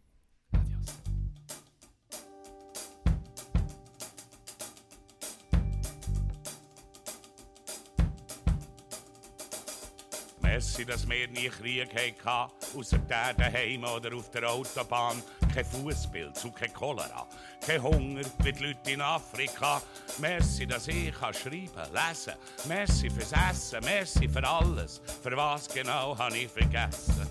Merci, dass wir nie Krieg hatten, außer der daheim oder auf der Autobahn. Kein Fußpilz und kein Cholera, kein Hunger wie die Leute in Afrika. Merci, dass ich kann schreiben, lesen. Merci fürs Essen, merci für alles. Für was genau habe ich vergessen?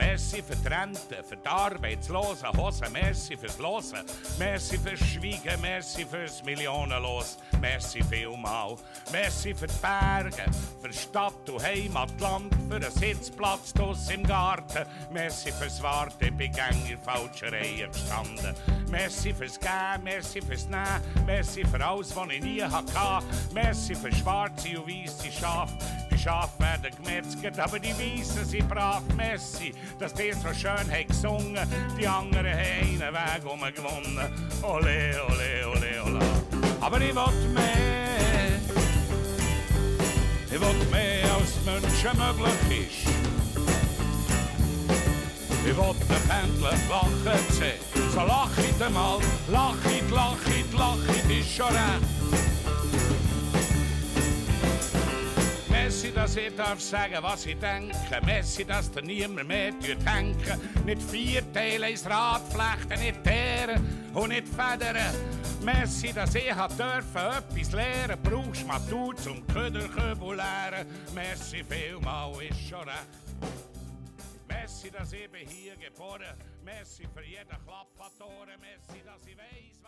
Merci für die Rente, für die Arbeitslosen, Hosen, merci fürs Losen, merci fürs Schweigen, merci fürs Millionenlos, merci vielmal, merci für die Berge, für Stadt und Heimatland, für einen Sitzplatz draussen im Garten, merci fürs Warten, ich bin gäng in falscher Reihe gestanden, merci fürs Geben, merci fürs Nehmen, merci für alles, was ich nie hatte, merci für schwarze und weisse Schafe, Schafe werden gemetzelt, aber die Weißen sind brav. Messi, dass die so schön haben gesungen. Die anderen haben einen Weg umgewonnen. Ole, ole, ole, ole. Aber ich will mehr. Ich will mehr als Menschen möglich ist. Ich will den Pendler lachen sehen. So lachit einmal, lachit, lachit, lachit, ist schon recht. Messi, dass ich darf sagen, was ich denke. Messi, dass dir niemand mehr denken. Nicht vier Teile ins Rad flechten, nicht Teeren und nicht Federn. Messi, dass ich hat dürfen etwas lernen. Brauchst Matur zum Köderköbel lernen. Messi, vielmal ist schon recht. Messi, dass ich bin hier geboren. Messi für jeden Klapp an die Ohren. Messi, dass ich weiß.